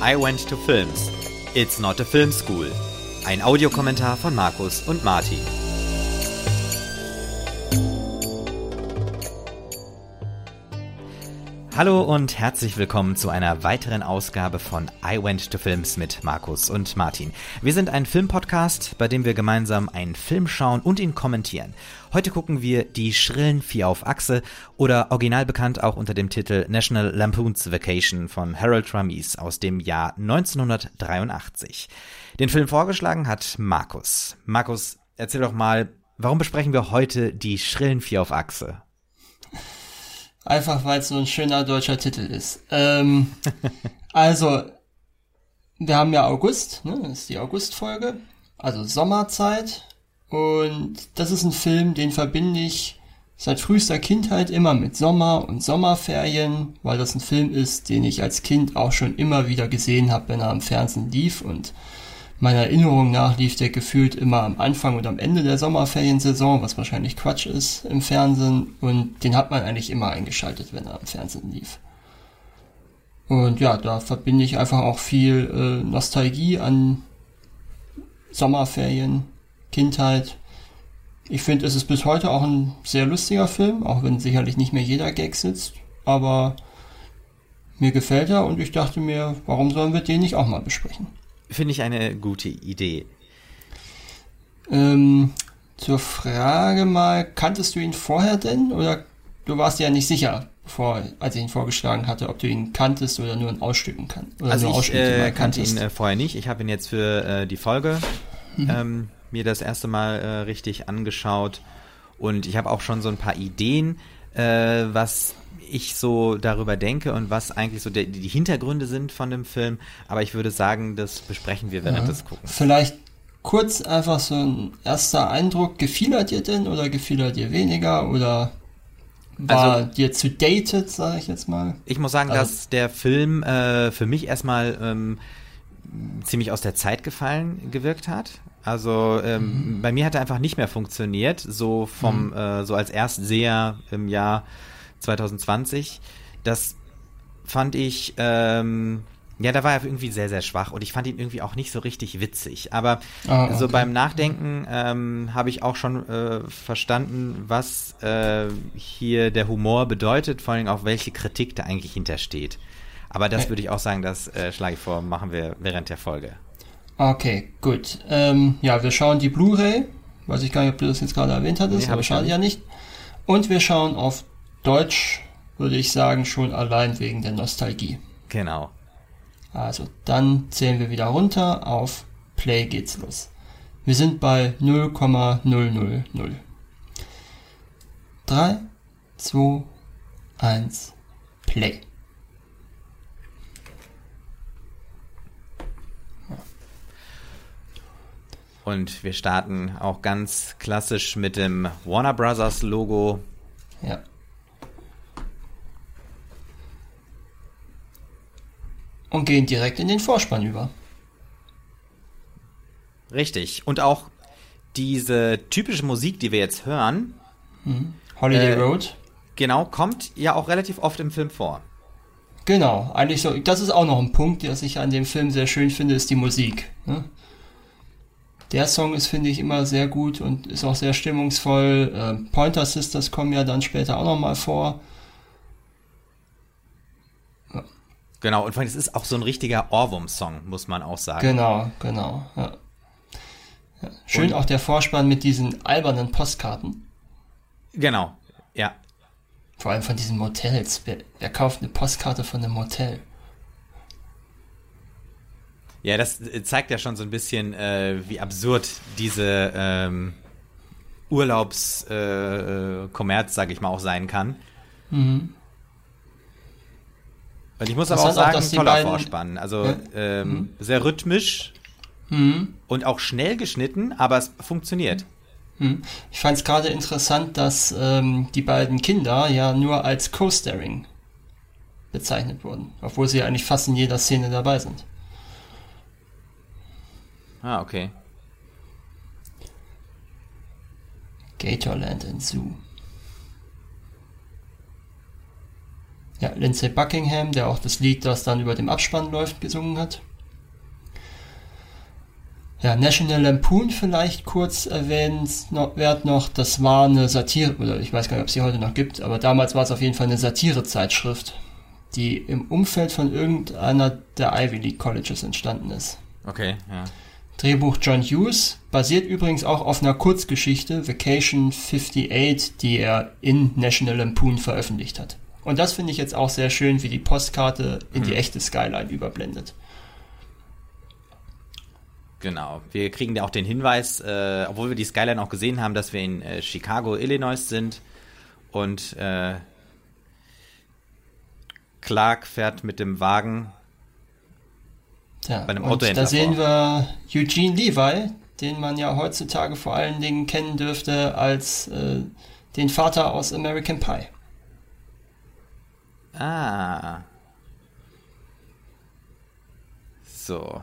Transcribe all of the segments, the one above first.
I Went to Films. It's not a film school. Ein Audiokommentar von Markus und Martin. Hallo und herzlich willkommen zu einer weiteren Ausgabe von I Went to Films mit Markus und Martin. Wir sind ein Filmpodcast, bei dem wir gemeinsam einen Film schauen und ihn kommentieren. Heute gucken wir Die schrillen Vier auf Achse oder original bekannt auch unter dem Titel National Lampoon's Vacation von Harold Ramis aus dem Jahr 1983. Den Film vorgeschlagen hat Markus. Markus, erzähl doch mal, warum besprechen wir heute Die schrillen Vier auf Achse? Einfach weil es so ein schöner deutscher Titel ist. Ähm, also, wir haben ja August, ne? das ist die Augustfolge, also Sommerzeit. Und das ist ein Film, den verbinde ich seit frühester Kindheit immer mit Sommer und Sommerferien, weil das ein Film ist, den ich als Kind auch schon immer wieder gesehen habe, wenn er am Fernsehen lief und meiner Erinnerung nach lief der gefühlt immer am Anfang und am Ende der Sommerferiensaison, was wahrscheinlich Quatsch ist im Fernsehen. Und den hat man eigentlich immer eingeschaltet, wenn er am Fernsehen lief. Und ja, da verbinde ich einfach auch viel äh, Nostalgie an Sommerferien, Kindheit. Ich finde, es ist bis heute auch ein sehr lustiger Film, auch wenn sicherlich nicht mehr jeder Gag sitzt. Aber mir gefällt er und ich dachte mir, warum sollen wir den nicht auch mal besprechen? Finde ich eine gute Idee. Ähm, zur Frage mal, kanntest du ihn vorher denn? Oder du warst ja nicht sicher, bevor, als ich ihn vorgeschlagen hatte, ob du ihn kanntest oder nur in Ausstücken kannst. Also ich äh, kannte ihn äh, vorher nicht. Ich habe ihn jetzt für äh, die Folge mhm. ähm, mir das erste Mal äh, richtig angeschaut. Und ich habe auch schon so ein paar Ideen, äh, was ich so darüber denke und was eigentlich so die, die Hintergründe sind von dem Film. Aber ich würde sagen, das besprechen wir während ja. des Guckens. Vielleicht kurz einfach so ein erster Eindruck. Gefiel er dir denn oder gefiel er dir weniger oder war also, dir zu dated, sage ich jetzt mal? Ich muss sagen, also, dass der Film äh, für mich erstmal ähm, ziemlich aus der Zeit gefallen gewirkt hat. Also ähm, mhm. bei mir hat er einfach nicht mehr funktioniert, so vom mhm. äh, so als Erstseher im Jahr 2020. Das fand ich, ähm, ja, da war er irgendwie sehr, sehr schwach und ich fand ihn irgendwie auch nicht so richtig witzig. Aber ah, okay. so beim Nachdenken ähm, habe ich auch schon äh, verstanden, was äh, hier der Humor bedeutet, vor allem auch welche Kritik da eigentlich hintersteht. Aber das würde ich auch sagen, das äh, schlage ich vor, machen wir während der Folge. Okay, gut. Ähm, ja, wir schauen die Blu-ray. Weiß ich gar nicht, ob du das jetzt gerade erwähnt hattest, nee, aber schade ja nicht. Und wir schauen auf Deutsch würde ich sagen, schon allein wegen der Nostalgie. Genau. Also dann zählen wir wieder runter, auf Play geht's los. Wir sind bei 0,000. 3, 2, 1, Play. Und wir starten auch ganz klassisch mit dem Warner Brothers Logo. Ja. Und gehen direkt in den Vorspann über. Richtig. Und auch diese typische Musik, die wir jetzt hören. Mhm. Holiday äh, Road. Genau, kommt ja auch relativ oft im Film vor. Genau, eigentlich so. Das ist auch noch ein Punkt, der ich an dem Film sehr schön finde, ist die Musik. Ne? Der Song ist, finde ich, immer sehr gut und ist auch sehr stimmungsvoll. Äh, Pointer Sisters kommen ja dann später auch nochmal vor. Genau, und es ist auch so ein richtiger Ohrwurm-Song, muss man auch sagen. Genau, genau. Ja. Ja. Schön und, auch der Vorspann mit diesen albernen Postkarten. Genau, ja. Vor allem von diesen Motels. Wer, wer kauft eine Postkarte von einem Motel? Ja, das äh, zeigt ja schon so ein bisschen, äh, wie absurd diese ähm, Urlaubskommerz, äh, sag ich mal, auch sein kann. Mhm. Und ich muss das aber auch sagen, auch, toller beiden, Vorspann. Also ja. ähm, mhm. sehr rhythmisch mhm. und auch schnell geschnitten, aber es funktioniert. Mhm. Ich fand es gerade interessant, dass ähm, die beiden Kinder ja nur als Co-Staring bezeichnet wurden, obwohl sie eigentlich fast in jeder Szene dabei sind. Ah, okay. Gatorland and Zoo. Ja, Lindsay Buckingham, der auch das Lied, das dann über dem Abspann läuft, gesungen hat. Ja, National Lampoon vielleicht kurz erwähnenswert noch, das war eine Satire, oder ich weiß gar nicht, ob es sie heute noch gibt, aber damals war es auf jeden Fall eine Satirezeitschrift, die im Umfeld von irgendeiner der Ivy League Colleges entstanden ist. Okay, ja. Drehbuch John Hughes, basiert übrigens auch auf einer Kurzgeschichte, Vacation 58, die er in National Lampoon veröffentlicht hat. Und das finde ich jetzt auch sehr schön, wie die Postkarte in die hm. echte Skyline überblendet. Genau. Wir kriegen ja auch den Hinweis, äh, obwohl wir die Skyline auch gesehen haben, dass wir in äh, Chicago, Illinois sind. Und äh, Clark fährt mit dem Wagen ja, bei einem und Da sehen wir Eugene Levi, den man ja heutzutage vor allen Dingen kennen dürfte als äh, den Vater aus American Pie. Ah. So.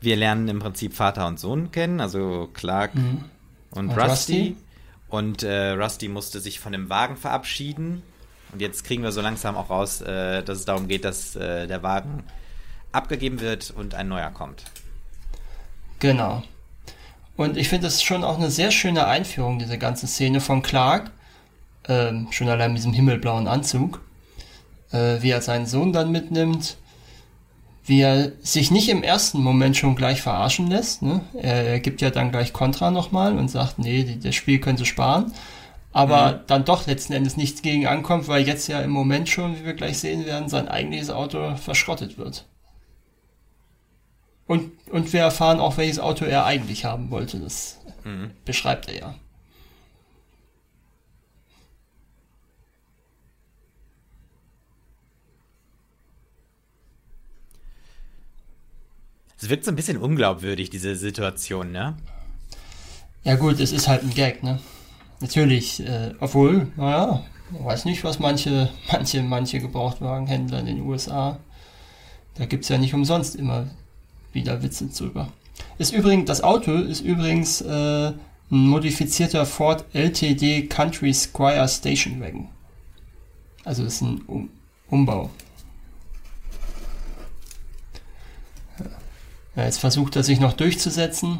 Wir lernen im Prinzip Vater und Sohn kennen, also Clark mhm. und, und, Rusty. Rusty. Und äh, Rusty musste sich von dem Wagen verabschieden. Und jetzt kriegen wir so langsam auch raus, äh, dass es darum geht, dass äh, der Wagen abgegeben wird und ein neuer kommt. Genau. Und ich finde das schon auch eine sehr schöne Einführung, diese ganze Szene von Clark. Ähm, schon allein mit diesem himmelblauen Anzug. Äh, wie er seinen Sohn dann mitnimmt wie er sich nicht im ersten Moment schon gleich verarschen lässt. Ne? Er, er gibt ja dann gleich Kontra nochmal und sagt, nee, die, das Spiel können sie sparen. Aber mhm. dann doch letzten Endes nichts gegen ankommt, weil jetzt ja im Moment schon, wie wir gleich sehen werden, sein eigentliches Auto verschrottet wird. Und, und wir erfahren auch, welches Auto er eigentlich haben wollte. Das mhm. beschreibt er ja. Es wirkt so ein bisschen unglaubwürdig, diese Situation, ne? Ja gut, es ist halt ein Gag, ne? Natürlich, äh, obwohl, naja, weiß nicht, was manche, manche, manche Gebrauchtwagenhändler in den USA, da gibt's ja nicht umsonst immer wieder Witze drüber. Ist übrigens, das Auto ist übrigens äh, ein modifizierter Ford LTD Country Squire Station Wagon. Also ist ein um Umbau. Ja, jetzt versucht er sich noch durchzusetzen.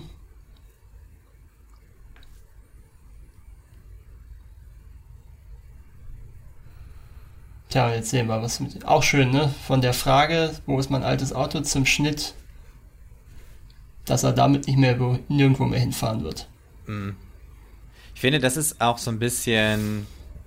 Tja, jetzt sehen wir was mit. Auch schön, ne? Von der Frage, wo ist mein altes Auto, zum Schnitt, dass er damit nicht mehr nirgendwo mehr hinfahren wird. Hm. Ich finde, das ist auch so ein bisschen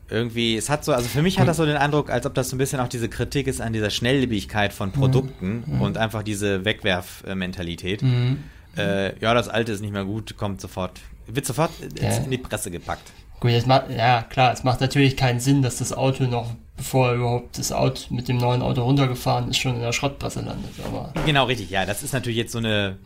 irgendwie, es hat so, also für mich hat das so den Eindruck, als ob das so ein bisschen auch diese Kritik ist an dieser Schnelllebigkeit von Produkten mhm. und einfach diese Wegwerfmentalität. Mhm. Äh, ja, das Alte ist nicht mehr gut, kommt sofort, wird sofort ja. in die Presse gepackt. Gut, jetzt macht, ja klar, es macht natürlich keinen Sinn, dass das Auto noch, bevor überhaupt das Auto mit dem neuen Auto runtergefahren ist, schon in der Schrottpresse landet. Aber genau, richtig, ja, das ist natürlich jetzt so eine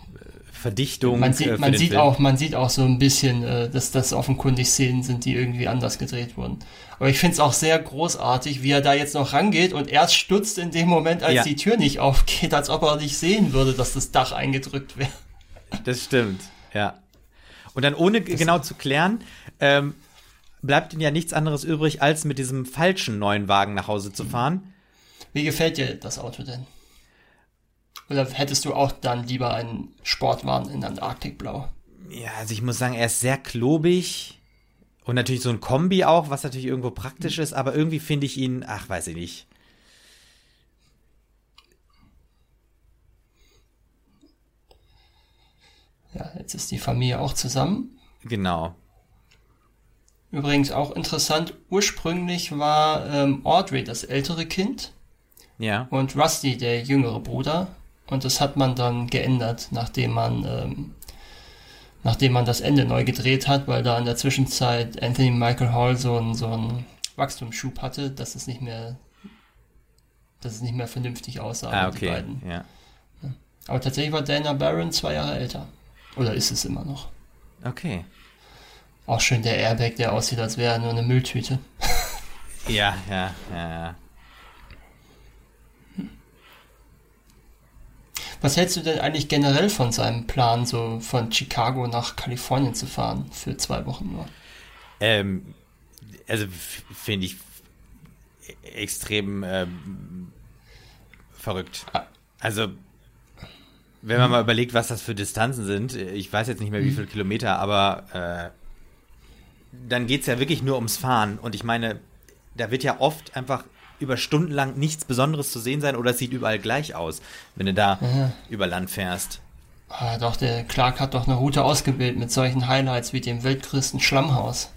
Verdichtung. Man sieht, äh, man sieht auch, man sieht auch so ein bisschen, äh, dass das offenkundig Szenen sind, die irgendwie anders gedreht wurden. Aber ich finde es auch sehr großartig, wie er da jetzt noch rangeht und erst stutzt in dem Moment, als ja. die Tür nicht aufgeht, als ob er nicht sehen würde, dass das Dach eingedrückt wäre. Das stimmt, ja. Und dann ohne das genau zu klären, ähm, bleibt ihm ja nichts anderes übrig, als mit diesem falschen neuen Wagen nach Hause zu fahren. Wie gefällt dir das Auto denn? Oder hättest du auch dann lieber einen Sportwagen in Antarktikblau? Ja, also ich muss sagen, er ist sehr klobig. Und natürlich so ein Kombi auch, was natürlich irgendwo praktisch ist, aber irgendwie finde ich ihn, ach, weiß ich nicht. Ja, jetzt ist die Familie auch zusammen. Genau. Übrigens auch interessant, ursprünglich war ähm, Audrey das ältere Kind. Ja. Und Rusty der jüngere Bruder. Und das hat man dann geändert, nachdem man ähm, nachdem man das Ende neu gedreht hat, weil da in der Zwischenzeit Anthony Michael Hall so einen, so einen Wachstumsschub hatte, dass es nicht mehr, dass es nicht mehr vernünftig aussah, ah, okay. die beiden. Ja. Aber tatsächlich war Dana Barron zwei Jahre älter. Oder ist es immer noch? Okay. Auch schön der Airbag, der aussieht, als wäre er nur eine Mülltüte. ja, ja, ja, ja. Was hältst du denn eigentlich generell von seinem Plan, so von Chicago nach Kalifornien zu fahren für zwei Wochen nur? Ähm, also finde ich extrem ähm, verrückt. Ah. Also, wenn man mal überlegt, was das für Distanzen sind, ich weiß jetzt nicht mehr, wie viele Kilometer, aber äh, dann geht es ja wirklich nur ums Fahren. Und ich meine, da wird ja oft einfach über Stunden lang nichts Besonderes zu sehen sein oder es sieht überall gleich aus, wenn du da Ja. über Land fährst. Ah, doch, der Clark hat doch eine Route ausgewählt mit solchen Highlights wie dem weltgrößten Schlammhaus.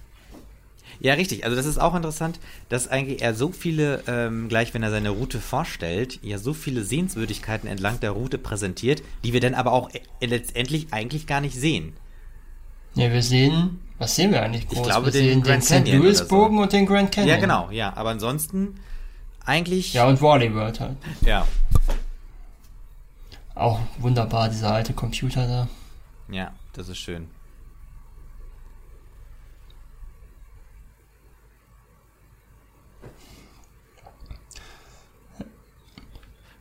Ja, richtig. Also das ist auch interessant, dass eigentlich er so viele, ähm, gleich wenn er seine Route vorstellt, ja so viele Sehenswürdigkeiten entlang der Route präsentiert, die wir dann aber auch äh, letztendlich eigentlich gar nicht sehen. Ja, wir sehen, was sehen wir eigentlich groß? glaube, wir den sehen Grand den St. Louis oder so. Bogen und den Grand Canyon. Ja, genau, ja. Aber ansonsten eigentlich, Ja, und Wally World halt. ja, Auch wunderbar, dieser alte Computer da. ja, das ist schön.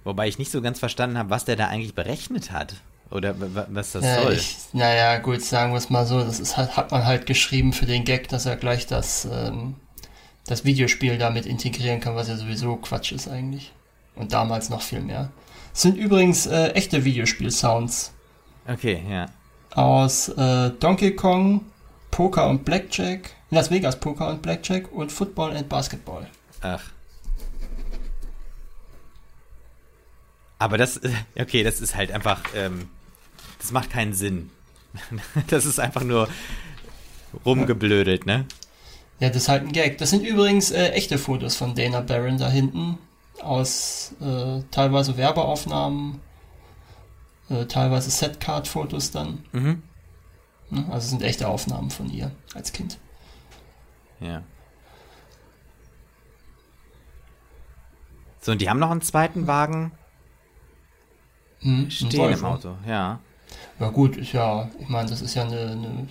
Wobei ich nicht so ganz verstanden habe, was der da eigentlich berechnet hat. Oder was das Ja, soll. ich, naja, gut, sagen wir es mal so, das ist halt, hat man halt geschrieben für den Gag, dass er gleich das, ähm, das Videospiel damit integrieren kann, was ja sowieso Quatsch ist eigentlich. Und damals noch viel mehr. Es sind übrigens äh, echte Videospiel-Sounds Okay, ja. aus äh, Donkey Kong, Poker und Blackjack, Las Vegas Poker und Blackjack und Football and Basketball. Ach. Aber das, okay, das ist halt einfach, ähm, das macht keinen Sinn. Das ist einfach nur rumgeblödelt, ne? Ja, das ist halt ein Gag. Das sind übrigens äh, echte Fotos von Dana Barron da hinten. Aus äh, teilweise Werbeaufnahmen, äh, teilweise Setcard-Fotos dann. Mhm. Ne? Also sind echte Aufnahmen von ihr als Kind. Ja. So, und die haben noch einen zweiten Wagen Hm, stehen im Volvo. Auto, ja. Ja gut, ist ja, ich meine, das ist ja eine, eine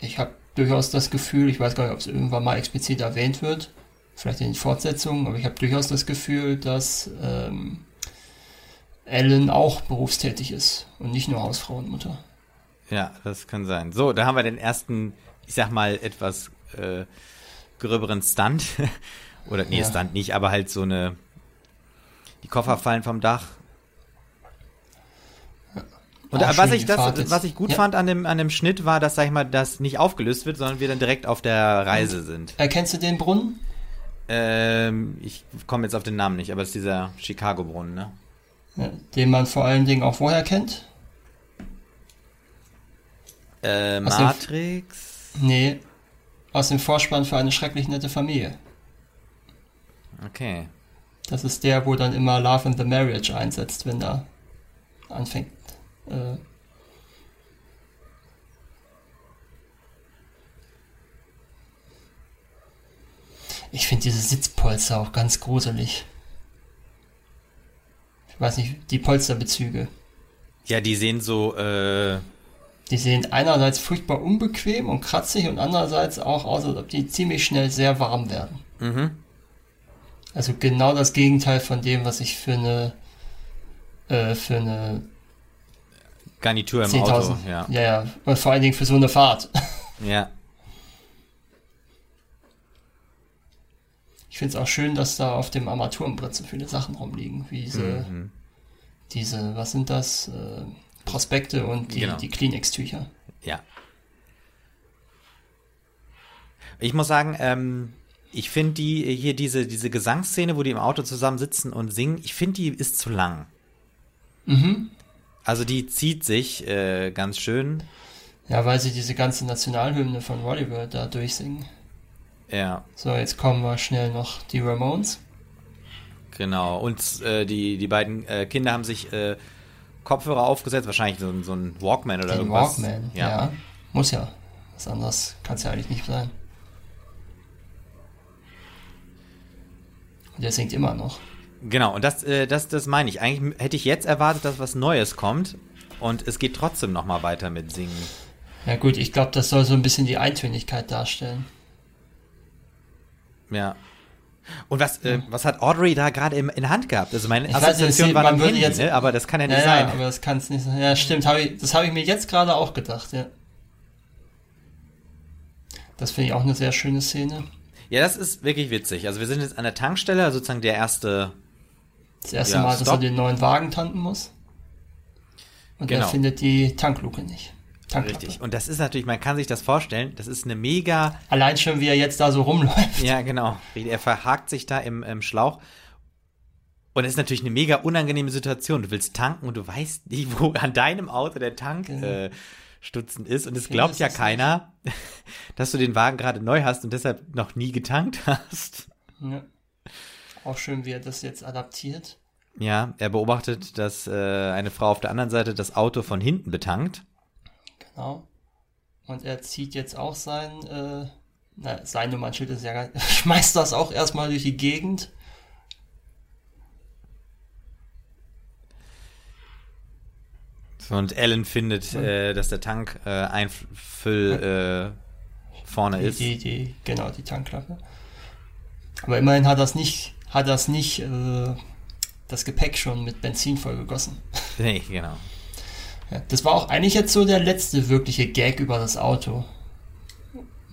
ich habe durchaus das Gefühl, ich weiß gar nicht, ob es irgendwann mal explizit erwähnt wird, vielleicht in den Fortsetzungen, aber ich habe durchaus das Gefühl, dass ähm, Ellen auch berufstätig ist und nicht nur Hausfrau und Mutter. Ja, das kann sein. So, da haben wir den ersten, ich sag mal, etwas äh, gröberen Stunt. Oder, nee, Ja. Stunt nicht, aber halt so eine. Die Koffer fallen vom Dach. Und Auch äh, was ich, das, was ich gut Ja. fand an dem, an dem Schnitt war, dass, sag ich mal, das nicht aufgelöst wird, sondern wir dann direkt auf der Reise sind. Erkennst du den Brunnen? Ähm, ich komme jetzt auf den Namen nicht, aber es ist dieser Chicago-Brunnen, ne? Ja, den man vor allen Dingen auch woher kennt? Äh, Aus dem- Matrix. Nee, aus dem Vorspann für eine schrecklich nette Familie. Okay. Das ist der, wo dann immer Love in the Marriage einsetzt, wenn da anfängt. Äh, ich finde diese Sitzpolster auch ganz gruselig. Ich weiß nicht, die Polsterbezüge. Ja, die sehen so, äh, Die sehen einerseits furchtbar unbequem und kratzig und andererseits auch aus, als ob die ziemlich schnell sehr warm werden. mhm. Also genau das Gegenteil von dem, was ich für eine äh, für eine Garnitur im 10.000. Auto, ja. ja, ja, und vor allen Dingen für so eine Fahrt. Ja. Ich finde es auch schön, dass da auf dem Armaturenbrett so viele Sachen rumliegen, wie diese, Mhm. diese, was sind das? Äh, Prospekte und die, Genau. die Kleenex-Tücher. Ja. Ich muss sagen, ähm, ich finde die hier diese diese Gesangsszene, wo die im Auto zusammen sitzen und singen, ich finde die ist zu lang. Mhm. Also die zieht sich äh, ganz schön. Ja, weil sie diese ganze Nationalhymne von Oliver da durchsingen. Ja, So, jetzt kommen wir schnell noch die Ramones. genau. Und äh, die die beiden äh, Kinder haben sich äh, Kopfhörer aufgesetzt, wahrscheinlich so, ein- so ein Walkman oder Den irgendwas. Walkman, Ja. ja. Muss ja. Was anderes kann es ja eigentlich nicht sein. Und der singt immer noch. Genau. Und das äh, das das meine ich. Eigentlich hätte ich jetzt erwartet, dass was Neues kommt. Und es geht trotzdem noch mal weiter mit Singen. Ja gut, ich glaube, das soll so ein bisschen die Eintönigkeit darstellen. Ja. Und was, äh, was hat Audrey da gerade in der Hand gehabt? Also meine Ich weiß Assoziation es- war man Handy, jetzt- ne? aber das kann ja nicht Ja, sein. ja, aber das kann es nicht sein. Ja, stimmt. Hab ich, das habe ich mir jetzt gerade auch gedacht, ja. Das finde ich auch eine sehr schöne Szene. Ja, das ist wirklich witzig. Also wir sind jetzt an der Tankstelle, also sozusagen der erste. Das erste ja, Mal, dass er den neuen Wagen tanken muss. Und genau. er findet die Tankluke nicht. Tanklappe. Richtig. Und das ist natürlich, man kann sich das vorstellen, das ist eine mega. Allein schon, wie er jetzt da so rumläuft. Ja, genau. Er verhakt sich da im, im Schlauch. Und es ist natürlich eine mega unangenehme Situation. Du willst tanken und du weißt nicht, wo an deinem Auto der Tank genau. äh, stutzend ist. Und es glaubt ja keiner, dass du den Wagen gerade neu hast und deshalb noch nie getankt hast. Ja. Auch schön, wie er das jetzt adaptiert. Ja, er beobachtet, dass äh, eine Frau auf der anderen Seite das Auto von hinten betankt. Genau. Und er zieht jetzt auch sein, äh, na, sein Nummernschild ist ja, schmeißt das auch erstmal durch die Gegend. Und Ellen findet, äh, dass der Tank äh, Einfüll äh, vorne die, ist. Die, die, genau, die Tankklappe. Aber immerhin hat das nicht, hat das nicht äh, das Gepäck schon mit Benzin vollgegossen. Nee, genau. Ja, das war auch eigentlich jetzt so der letzte wirkliche Gag über das Auto.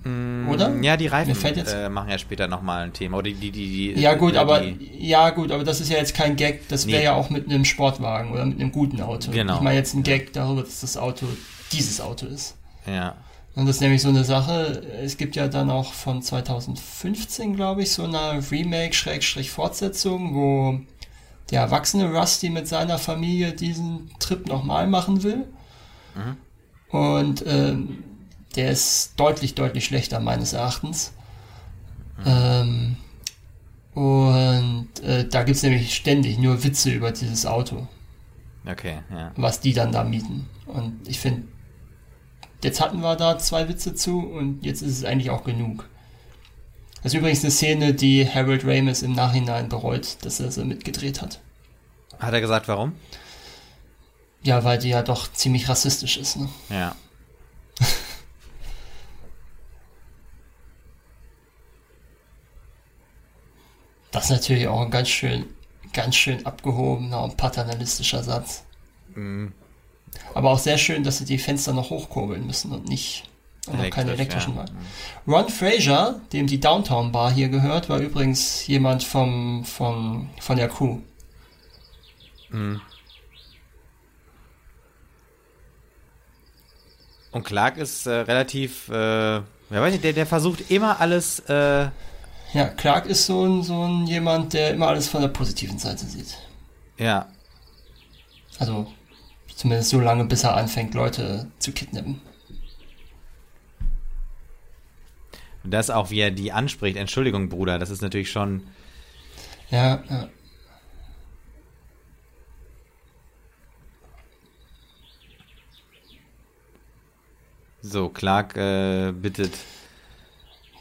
Mm, Oder? Ja, die Reifen äh, machen ja später nochmal ein Thema. Oder die, die, die, ja, gut, die, aber, ja, gut, aber das ist ja jetzt kein Gag, das wäre nee. ja auch mit einem Sportwagen oder mit einem guten Auto. Genau. Ich meine jetzt ein Gag darüber, dass das Auto dieses Auto ist. Ja. Und das ist nämlich so eine Sache, es gibt ja dann auch von 2015, glaube ich, so eine Remake-Fortsetzung, wo der erwachsene Rusty mit seiner Familie diesen Trip nochmal machen will. Mhm. Und ähm, der ist deutlich, deutlich schlechter meines Erachtens. Mhm. Ähm, und äh, da gibt es nämlich ständig nur Witze über dieses Auto. Okay, ja. Was die dann da mieten. Und ich finde, jetzt hatten wir da zwei Witze zu und jetzt ist es eigentlich auch genug. Das ist übrigens eine Szene, die Harold Ramis im Nachhinein bereut, dass er sie mitgedreht hat. Hat er gesagt, warum? Ja, weil die ja doch ziemlich rassistisch ist, ne? Ja. das ist natürlich auch ein ganz schön, ganz schön abgehobener und paternalistischer Satz. Mhm. Aber auch sehr schön, dass sie die Fenster noch hochkurbeln müssen und nicht und noch keine elektrischen ja. Ron Fraser, dem die Downtown Bar hier gehört, war übrigens jemand vom, vom, von der Crew. Mhm. Und Clark ist äh, relativ, äh, ja, weiß nicht, der, der versucht immer alles. Äh ja, Clark ist so ein, so ein jemand, der immer alles von der positiven Seite sieht. Ja. Also, zumindest so lange, bis er anfängt, Leute zu kidnappen. Und das auch, wie er die anspricht. Entschuldigung, Bruder, das ist natürlich schon. Ja, ja. So, Clark äh, bittet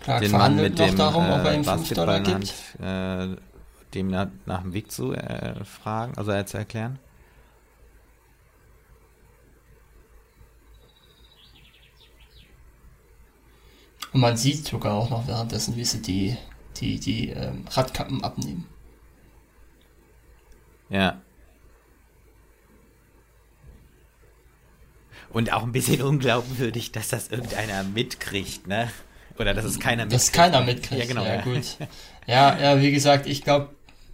Clark den Mann mit dem darum, äh, Basketball in Hand, äh, dem nach, nach, dem Weg zu äh, fragen, also zu erklären. Und man sieht sogar auch noch währenddessen, wie sie die, die, die ähm, Radkappen abnehmen. Ja. Und auch ein bisschen unglaubwürdig, dass das irgendeiner mitkriegt, ne? Oder dass es keiner mitkriegt. Dass keiner mitkriegt. Ja, genau. Ja, ja. gut. Ja, ja, wie gesagt, ich glaube,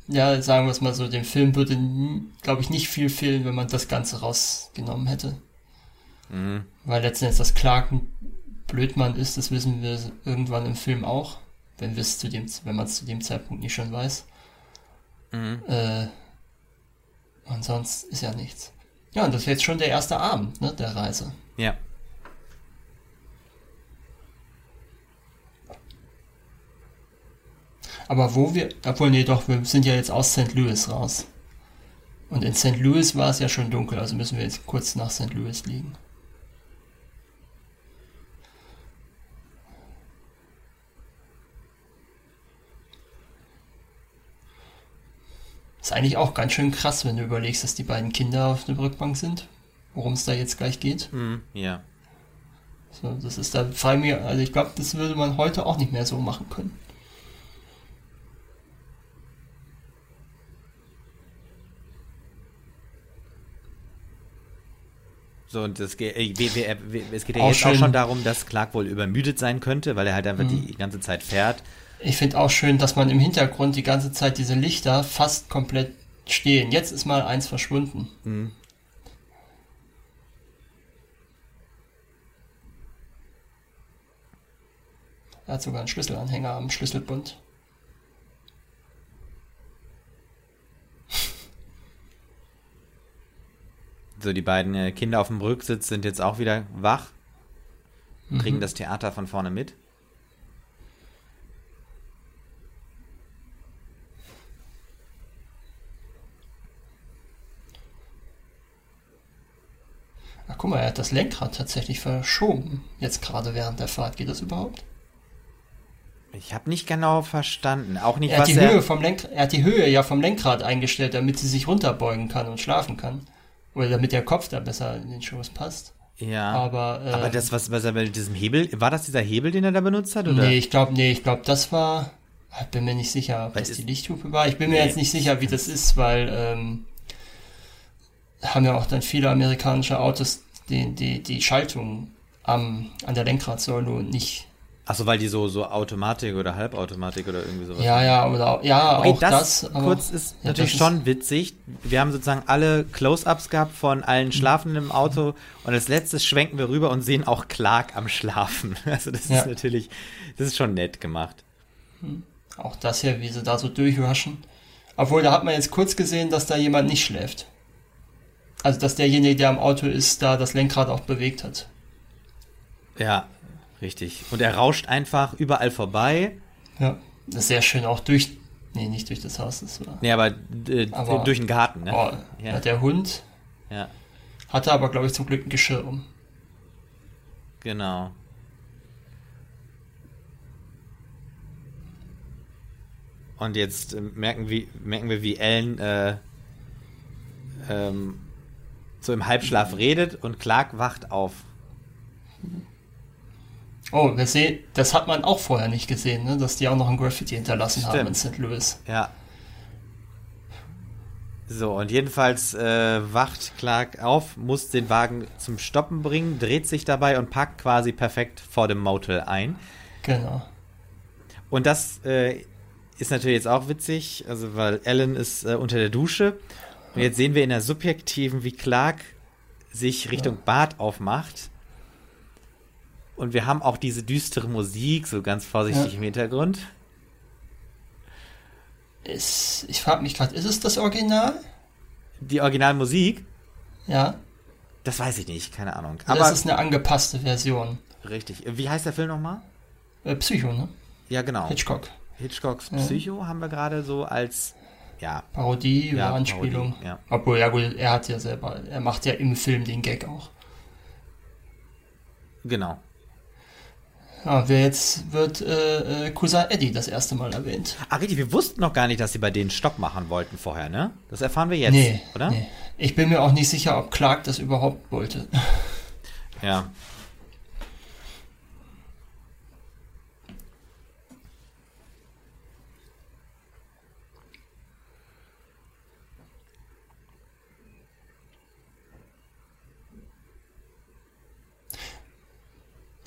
ja, sagen wir es mal so, dem Film würde, glaube ich, nicht viel fehlen, wenn man das Ganze rausgenommen hätte. Mhm. Weil letztendlich das Clark ein Blödmann ist, das wissen wir irgendwann im Film auch, wenn wir es zu dem, wenn man es zu dem Zeitpunkt nicht schon weiß. Mhm. Äh, und sonst ist ja nichts. Ja, und das ist jetzt schon der erste Abend ne, der Reise. Ja. Aber wo wir, obwohl, nee, doch, wir sind ja jetzt aus St. Louis raus. Und in St. Louis war es ja schon dunkel, also müssen wir jetzt kurz nach St. Louis liegen. Ist eigentlich auch ganz schön krass, wenn du überlegst, dass die beiden Kinder auf der Rückbank sind. Worum es da jetzt gleich geht. Mm, ja. So, das ist da frei mir, also ich glaube, das würde man heute auch nicht mehr so machen können. So, und das, äh, wir- wir- wir- es geht ja Auch jetzt auch schon darum, dass Clark wohl übermüdet sein könnte, weil er halt einfach die ganze Zeit fährt. Ich finde auch schön, dass man im Hintergrund die ganze Zeit diese Lichter fast komplett stehen. Jetzt ist mal eins verschwunden. Er hat sogar einen Schlüsselanhänger am Schlüsselbund. So, die beiden äh, Kinder auf dem Rücksitz sind jetzt auch wieder wach, kriegen das Theater von vorne mit. Guck mal, er hat das Lenkrad tatsächlich verschoben. Jetzt gerade während der Fahrt. Geht das überhaupt? Ich habe nicht genau verstanden, auch nicht, Er hat, was die er... Höhe vom Lenk er hat die Höhe ja vom Lenkrad eingestellt, damit sie sich runterbeugen kann und schlafen kann. Oder damit der Kopf da besser in den Schoß passt. Ja, Aber, äh, aber das, was, was er mit diesem Hebel, war das dieser Hebel, den er da benutzt hat? Oder? Nee, ich glaube, nee, ich glaube, das war. Ich bin mir nicht sicher, ob Weil das die Lichthupe war. Ich bin mir Nee. jetzt nicht sicher, wie das ist, weil ähm, haben ja auch dann viele amerikanische Autos die, die, die Schaltung am, an der Lenkradsäule nicht. Achso, weil die so, so Automatik oder Halbautomatik oder irgendwie sowas Ja, ja, oder ja, Okay, auch das, das. kurz ist Ja, natürlich das schon witzig. Wir haben sozusagen alle Close-ups gehabt von allen Schlafenden im Auto und als letztes schwenken wir rüber und sehen auch Clark am Schlafen. Also das Ja. ist natürlich, das ist schon nett gemacht. Auch das hier, wie sie da so durchwaschen. Obwohl, da hat man jetzt kurz gesehen, dass da jemand nicht schläft. Also, dass derjenige, der am Auto ist, da das Lenkrad auch bewegt hat. Ja, richtig. Und er rauscht einfach überall vorbei. Ja. Das ist sehr schön auch durch. Nee, nicht durch das Haus. Das war. Nee, aber, äh, Aber- durch den Garten, ne? Oh, Ja. Der Hund Ja, hatte aber, glaube ich, zum Glück ein Geschirr um. genau. Und jetzt äh, merken, wir, merken wir, wie Ellen äh, ähm, so im Halbschlaf redet und Clark wacht auf. Oh, wir sehen, das hat man auch vorher nicht gesehen, ne? dass die auch noch ein Graffiti hinterlassen haben in Stimmt. St. Louis. Ja. So, und jedenfalls äh, wacht Clark auf, muss den Wagen zum Stoppen bringen, dreht sich dabei und parkt quasi perfekt vor dem Motel ein. Genau. Und das äh, ist natürlich jetzt auch witzig, also weil Ellen ist äh, unter der Dusche. Und jetzt sehen wir in der Subjektiven, wie Clark sich Richtung Bad aufmacht. Und wir haben auch diese düstere Musik, so ganz vorsichtig Ja. im Hintergrund. Ist, ich frage mich gerade, ist es das Original? Die Originalmusik, Ja. das weiß ich nicht, keine Ahnung. Oder Aber ist es eine angepasste Version? richtig. Wie heißt der Film nochmal? Äh, Psycho, ne? Ja, genau. Hitchcock. Hitchcocks Psycho haben wir gerade so als, ja, Parodie oder Ja, Anspielung. Parodie, ja. Obwohl, ja gut, er hat ja selber, er macht ja im Film den Gag auch. genau. Ja, jetzt wird äh, äh, Cousin Eddie das erste Mal erwähnt. Ah, richtig, wir wussten noch gar nicht, dass sie bei denen Stopp machen wollten vorher, ne? Das erfahren wir jetzt, Nee, oder? nee. Ich bin mir auch nicht sicher, ob Clark das überhaupt wollte. Ja.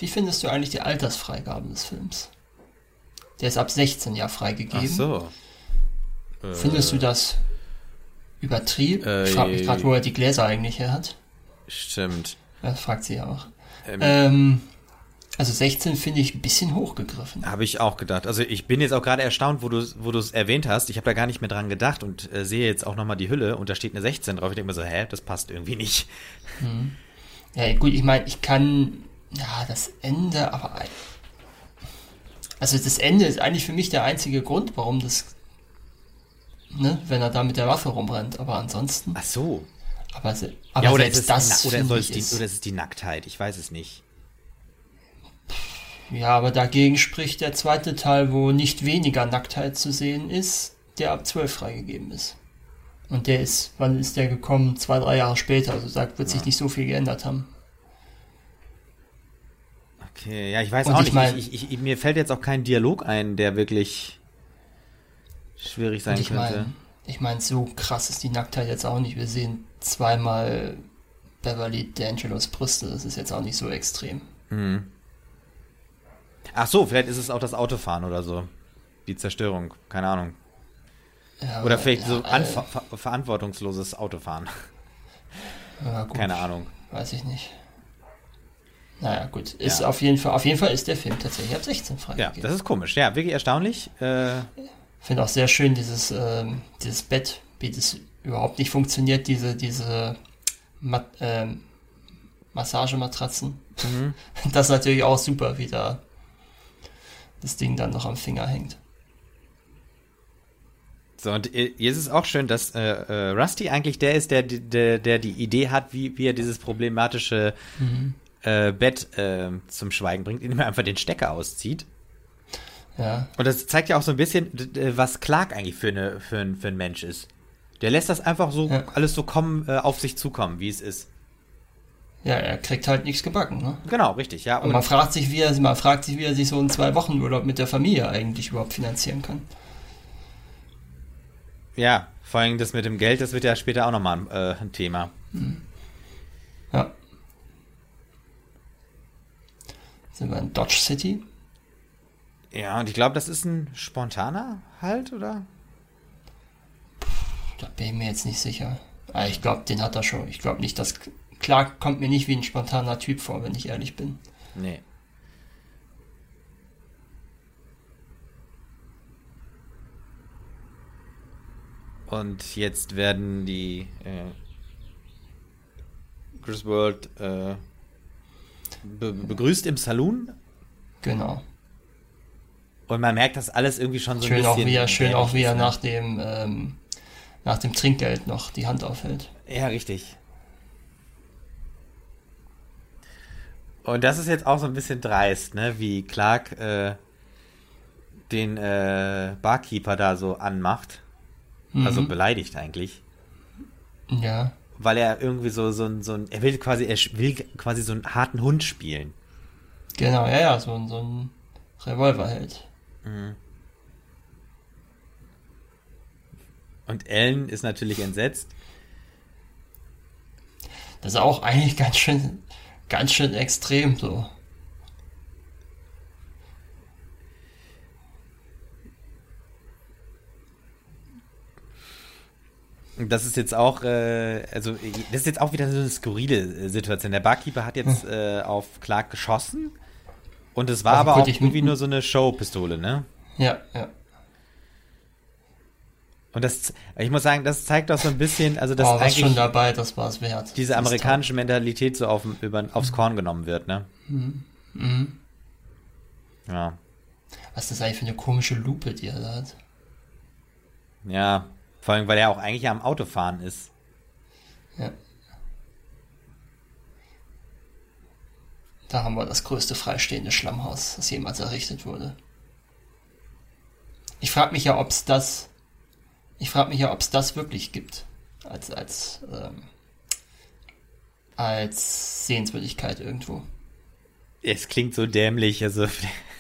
Wie findest du eigentlich die Altersfreigabe des Films? Der ist ab 16 Jahr Ach freigegeben. so. Findest du das übertrieben? Äh, ich frage mich gerade, wo er die Gläser eigentlich her hat. Stimmt. Das fragt sie ja auch. Ähm, Ähm, also 16 finde ich ein bisschen hochgegriffen. Habe ich auch gedacht. Also ich bin jetzt auch gerade erstaunt, wo du wo du es erwähnt hast. Ich habe da gar nicht mehr dran gedacht und äh, sehe jetzt auch nochmal die Hülle und da steht eine 16 drauf. Ich denke mir so, hä, das passt irgendwie nicht. Ja, gut, ich meine, ich kann, ja, das Ende, aber, also das Ende ist eigentlich für mich der einzige Grund, warum das, ne, wenn er da mit der Waffe rumrennt, aber ansonsten, Ach so. aber, aber Ja, oder selbst ist es, das, oder, soll es die, ist, oder ist es die Nacktheit? Ich weiß es nicht. ja, aber dagegen spricht der zweite Teil, wo nicht weniger Nacktheit zu sehen ist, der ab 12 freigegeben ist. Und der ist, wann ist der gekommen? Zwei, drei Jahre später, also da wird sich nicht so viel geändert haben. Okay, ja, ich weiß Und auch ich nicht. mein- ich, ich, ich, mir fällt jetzt auch kein Dialog ein, der wirklich schwierig sein ich könnte. meine, ich meine, so krass ist die Nacktheit jetzt auch nicht. Wir sehen zweimal Beverly D'Angelos Brüste. Das ist jetzt auch nicht so extrem. Ach so, vielleicht ist es auch das Autofahren oder so. Die Zerstörung, keine Ahnung. Ja, Oder vielleicht so ja, äh, anver ver verantwortungsloses Autofahren. ja, Keine Ahnung. Weiß ich nicht. Naja, gut. Ist Ja. auf jeden Fall, auf jeden Fall ist der Film tatsächlich ab 16 Ja, freigegeben. das ist komisch. Ja, wirklich erstaunlich. Äh, finde auch sehr schön dieses, ähm, dieses Bett, wie das überhaupt nicht funktioniert, diese, diese Mat ähm, Massagematratzen. Mhm. Das ist natürlich auch super, wie da das Ding dann noch am Finger hängt. so, und jetzt ist auch schön, dass äh, äh, Rusty eigentlich der ist, der, der, der die Idee hat, wie, wie er dieses problematische äh, Bett äh, zum Schweigen bringt, indem er einfach den Stecker auszieht. Ja, Und das zeigt ja auch so ein bisschen, was Clark eigentlich für, eine, für, ein, für ein Mensch ist. Der lässt das einfach so Ja. alles so kommen, äh, auf sich zukommen, wie es ist. ja, er kriegt halt nichts gebacken. Ne? Genau, richtig, ja. Und Und, man fragt sich, wie er, man fragt sich, wie er sich so einen zwei Wochen Urlaub mit der Familie eigentlich überhaupt finanzieren kann. ja, vor allem das mit dem Geld, das wird ja später auch nochmal äh, ein Thema. Ja. Sind wir in Dodge City? Ja, und ich glaube, das ist ein spontaner Halt, oder? Da bin ich mir jetzt nicht sicher. Aber ich glaube, den hat er schon. Ich glaube nicht, dass. Clark kommt mir nicht wie ein spontaner Typ vor, wenn ich ehrlich bin. Nee. Und jetzt werden die äh, Chris World äh, be begrüßt im Saloon Genau. und man merkt, dass alles irgendwie schon so Schön ein auch, bisschen. wie er, schön auch, wie er nach dem, ähm, nach dem Trinkgeld noch die Hand aufhält. Ja, richtig. Und das ist jetzt auch so ein bisschen dreist, ne? Wie Clark äh, den äh, Barkeeper da so anmacht. Also beleidigt eigentlich. Ja. Weil er irgendwie so, so, ein- so ein, er will quasi, er will quasi so einen harten Hund spielen. Genau, ja, ja, so, ein- so ein Revolverheld. Und Ellen ist natürlich entsetzt. Das ist auch eigentlich ganz schön, ganz schön extrem so. Das ist jetzt auch, äh, also das ist jetzt auch wieder so eine skurrile äh, Situation. Der Barkeeper hat jetzt äh, auf Clark geschossen und es war aber auch irgendwie nur so eine Showpistole, ne? Ja, ja. Und das, ich muss sagen, das zeigt doch so ein bisschen, also was eigentlich schon dabei, das war es wert. diese Das amerikanische Mentalität so auf, über, aufs Korn genommen wird, ne? Mhm. Ja, toll. Was ist das eigentlich für eine komische Lupe, die er da hat? ja. Vor allem, weil er auch eigentlich am Autofahren ist. Ja. Da haben wir das größte freistehende Schlammhaus, das jemals errichtet wurde. Ich frage mich ja, ob es das, ich frage mich ja, ob es das wirklich gibt als als ähm, als Sehenswürdigkeit irgendwo. Es klingt so dämlich, also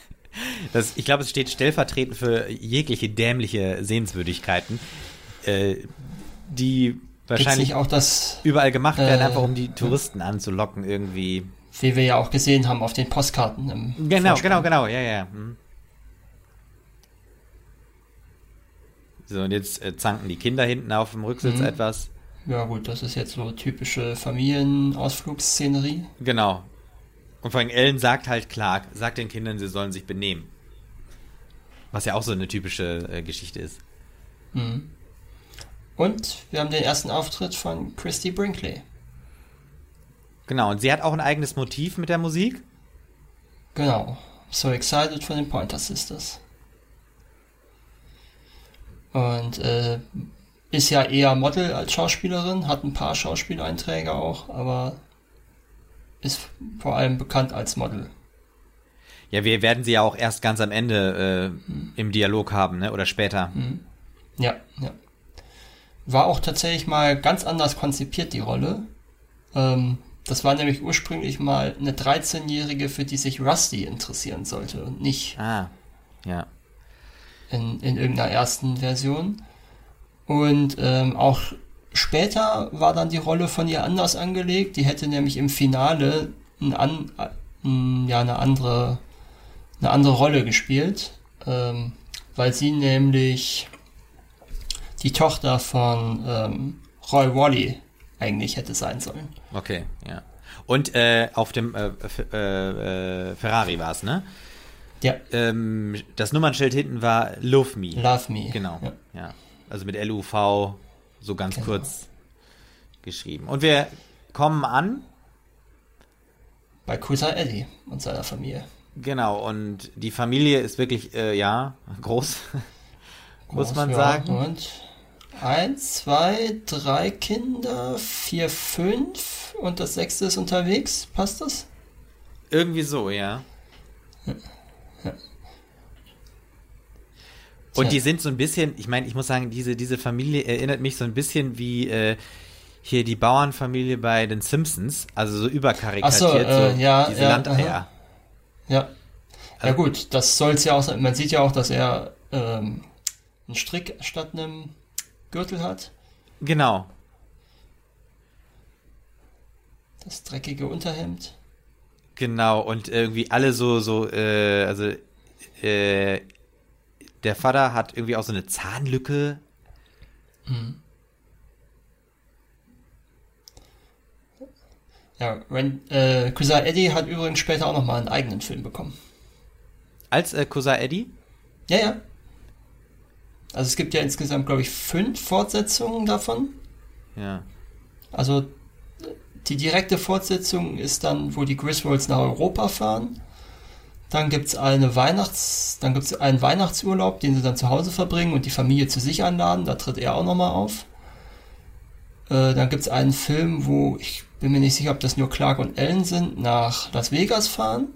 das, ich glaube, es steht stellvertretend für jegliche dämliche Sehenswürdigkeiten, äh, die wahrscheinlich auch das, überall gemacht werden, äh, einfach um die Touristen anzulocken irgendwie. wie wir ja auch gesehen haben auf den Postkarten im Genau, Vorspann. genau, genau, ja, ja. hm. So, und jetzt äh, zanken die Kinder hinten auf dem Rücksitz Mhm. etwas. Ja gut, das ist jetzt so typische Familienausflugsszenerie. Genau. Und vor allem Ellen sagt halt Clark, sagt den Kindern, sie sollen sich benehmen. Was ja auch so eine typische äh, Geschichte ist. Und wir haben den ersten Auftritt von Christy Brinkley. Genau, und sie hat auch ein eigenes Motiv mit der Musik. Genau. So Excited von den Pointer Sisters. Und äh, ist ja eher Model als Schauspielerin, hat ein paar Schauspieleinträge auch, aber ist vor allem bekannt als Model. Ja, wir werden sie ja auch erst ganz am Ende äh, im Dialog haben, ne? Oder später. Ja, ja. War auch tatsächlich mal ganz anders konzipiert, die Rolle. Ähm, das war nämlich ursprünglich mal eine 13-Jährige, für die sich Rusty interessieren sollte und nicht Ah, ja. in, in irgendeiner ersten Version. Und ähm, auch später war dann die Rolle von ihr anders angelegt. Die hätte nämlich im Finale ein an, ein, ja, eine andere eine andere Rolle gespielt, ähm, weil sie nämlich die Tochter von ähm, Roy Wally eigentlich hätte sein sollen. Okay, ja. Und äh, auf dem äh, äh, äh, Ferrari war es, ne? Ja. Ähm, das Nummernschild hinten war Love Me. Love Me. Genau, Ja. ja. Also mit L-U-V so ganz Genau. kurz geschrieben. Und wir kommen an, Bei Cousin Eddie und seiner Familie. genau, und die Familie ist wirklich, äh, ja, groß, muss man ja, sagen. Und eins, zwei, drei Kinder, vier, fünf und das sechste ist unterwegs. Passt das? Irgendwie so, ja. Und die sind so ein bisschen, ich meine, ich muss sagen, diese, diese Familie erinnert mich so ein bisschen wie äh, hier die Bauernfamilie bei den Simpsons, also so überkarikatiert, so, äh, ja, diese ja, Landeier. Ja. Ja gut, das soll es ja auch sein. Man sieht ja auch, dass er ähm, einen Strick statt einem Gürtel hat. Genau. Das dreckige Unterhemd. Genau, und irgendwie alle so, so, äh, also, äh, der Vater hat irgendwie auch so eine Zahnlücke. Ja, Ren, äh, Cousin Eddie hat übrigens später auch nochmal einen eigenen Film bekommen. Als äh, Cousin Eddie? Ja, ja. Also es gibt ja insgesamt, glaube ich, fünf Fortsetzungen davon. Ja. Also die direkte Fortsetzung ist dann, wo die Griswolds nach Europa fahren. Dann gibt's eine Weihnachts, dann gibt's einen Weihnachtsurlaub, den sie dann zu Hause verbringen und die Familie zu sich einladen. Da tritt er auch nochmal auf. Äh, dann gibt's einen Film, wo ich bin mir nicht sicher, ob das nur Clark und Ellen sind, nach Las Vegas fahren.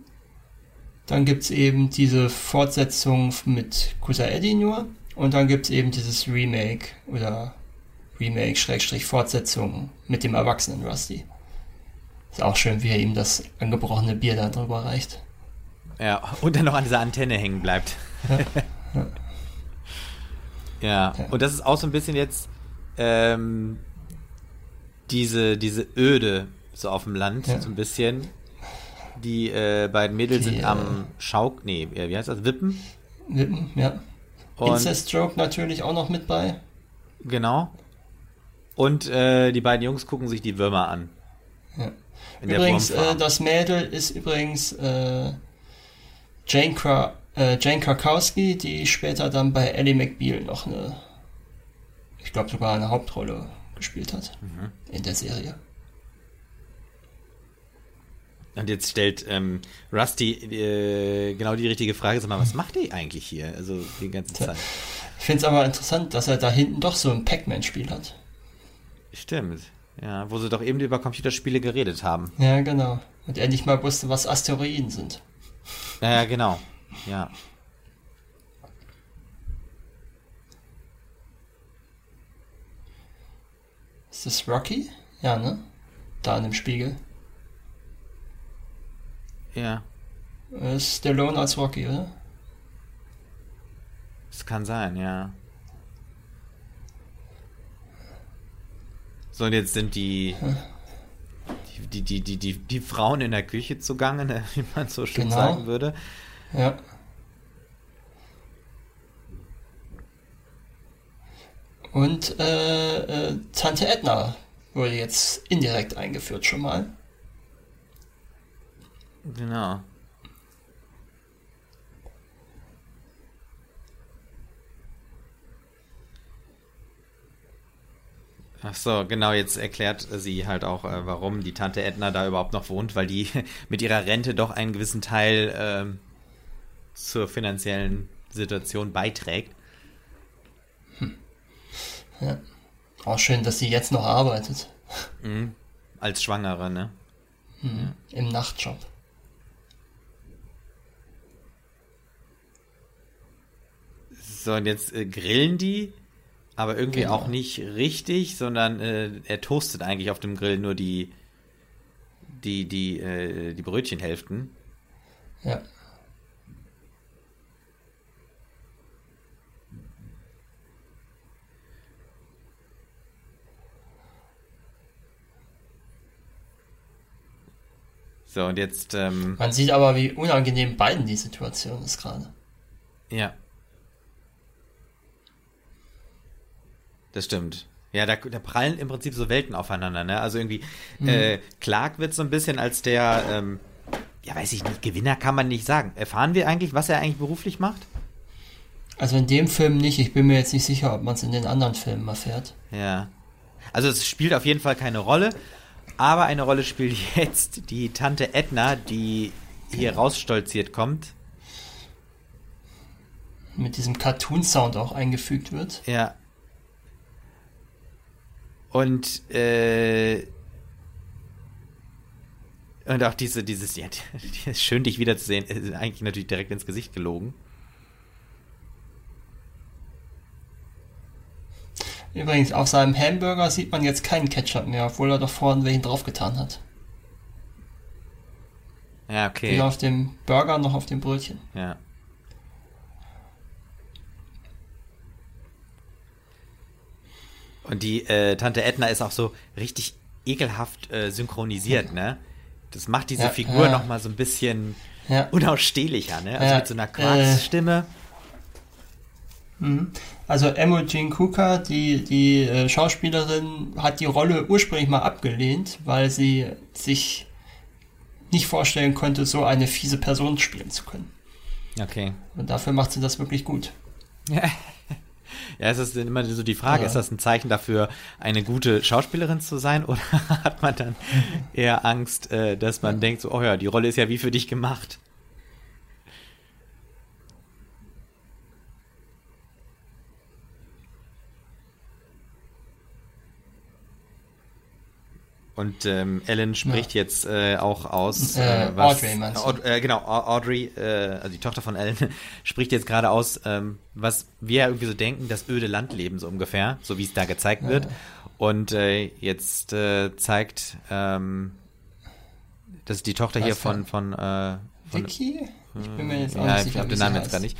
Dann gibt's eben diese Fortsetzung mit Cousin Eddie nur. Und dann gibt's eben dieses Remake oder Remake, Schrägstrich, Fortsetzung mit dem erwachsenen Rusty. Ist auch schön, wie er ihm das angebrochene Bier da drüber reicht. Ja, und dann noch an dieser Antenne hängen bleibt. ja, und das ist auch so ein bisschen jetzt ähm, diese, diese Öde so auf dem Land, Ja. so ein bisschen. Die äh, beiden Mädels Die, sind am Schauk, nee, äh, wie heißt das? Wippen. Wippen, ja. Und Incest Stroke natürlich auch noch mit bei. genau. Und äh, die beiden Jungs gucken sich die Würmer an. Ja. Übrigens, äh, das Mädel ist übrigens äh, Jane, Kra äh, Jane Krakowski, die später dann bei Ellie McBeal noch eine, ich glaube sogar eine Hauptrolle gespielt hat Mhm. in der Serie. Und jetzt stellt ähm, Rusty äh, genau die richtige Frage, sag mal, was macht die eigentlich hier? Also die ganze. Zeit. Ich finde es aber interessant, dass er da hinten doch so ein Pac-Man-Spiel hat. Stimmt. Ja, wo sie doch eben über Computerspiele geredet haben. Ja, genau. Und er nicht mal wusste, was Asteroiden sind. Ja, ja, genau. Ja. Ist das Rocky? Ja, ne? Da in dem Spiegel. Ja. Äh, Ist Stallone als Rocky, oder? Das kann sein, ja. So, und jetzt sind die, die, die, die, die, die Frauen in der Küche zugange, ne, wie man so schön Genau. sagen würde. Ja. Und äh, äh, Tante Edna wurde jetzt indirekt eingeführt schon mal. Genau. Ach so, genau, jetzt erklärt sie halt auch, äh, warum die Tante Edna da überhaupt noch wohnt, weil die mit ihrer Rente doch einen gewissen Teil ähm, zur finanziellen Situation beiträgt. Ja. Auch schön, dass sie jetzt noch arbeitet. Mhm. Als Schwangere, ne? Im Nachtjob. So, und jetzt äh, grillen die, aber irgendwie genau. auch nicht richtig, sondern äh, er toastet eigentlich auf dem Grill nur die, die, die, äh, die Brötchenhälften. Ja. So, und jetzt. Ähm, Man sieht aber, wie unangenehm beiden die Situation ist gerade. Ja. Das stimmt. Ja, da, da prallen im Prinzip so Welten aufeinander, ne? Also irgendwie, mhm. äh, Clark wird so ein bisschen als der, ähm, ja, weiß ich nicht, Gewinner kann man nicht sagen. Erfahren wir eigentlich, was er eigentlich beruflich macht? Also in dem Film nicht. Ich bin mir jetzt nicht sicher, ob man es in den anderen Filmen erfährt. Ja. Also es spielt auf jeden Fall keine Rolle. Aber eine Rolle spielt jetzt die Tante Edna, die hier genau. rausstolziert kommt. Mit diesem Cartoon-Sound auch eingefügt wird. Ja. Und, äh, und auch diese, dieses, ja, die ist schön, dich wiederzusehen, ist eigentlich natürlich direkt ins Gesicht gelogen. Übrigens, auf seinem Hamburger sieht man jetzt keinen Ketchup mehr, obwohl er doch vorhin welchen draufgetan hat. Ja, okay. Weder auf dem Burger noch auf dem Brötchen. Ja. Und die äh, Tante Edna ist auch so richtig ekelhaft äh, synchronisiert, ne? Das macht diese ja, Figur ja. noch so ein bisschen ja. unausstehlicher, ne? Also ja, mit so einer Quarzstimme. Äh, mhm. Also Emojin Kuka, die, die äh, Schauspielerin, hat die Rolle ursprünglich mal abgelehnt, weil sie sich nicht vorstellen konnte, so eine fiese Person spielen zu können. Okay. Und dafür macht sie das wirklich gut. Ja, es ist immer so die Frage, ja. ist das ein Zeichen dafür, eine gute Schauspielerin zu sein oder hat man dann eher Angst, äh, dass man denkt, so, oh ja, die Rolle ist ja wie für dich gemacht? Und ähm, Ellen spricht ja. jetzt äh, auch aus, äh, äh, was, Audrey, meinst du? Aud äh, genau, Audrey, äh, also die Tochter von Ellen, spricht jetzt gerade aus, ähm, was wir irgendwie so denken, das öde Landleben so ungefähr, so wie es da gezeigt ja. wird. Und äh, jetzt zeigt, ähm, das ist die Tochter was hier von von, von Vicky? Ich bin mir jetzt auch ja, nicht sicher. Ich habe den Namen jetzt gar nicht.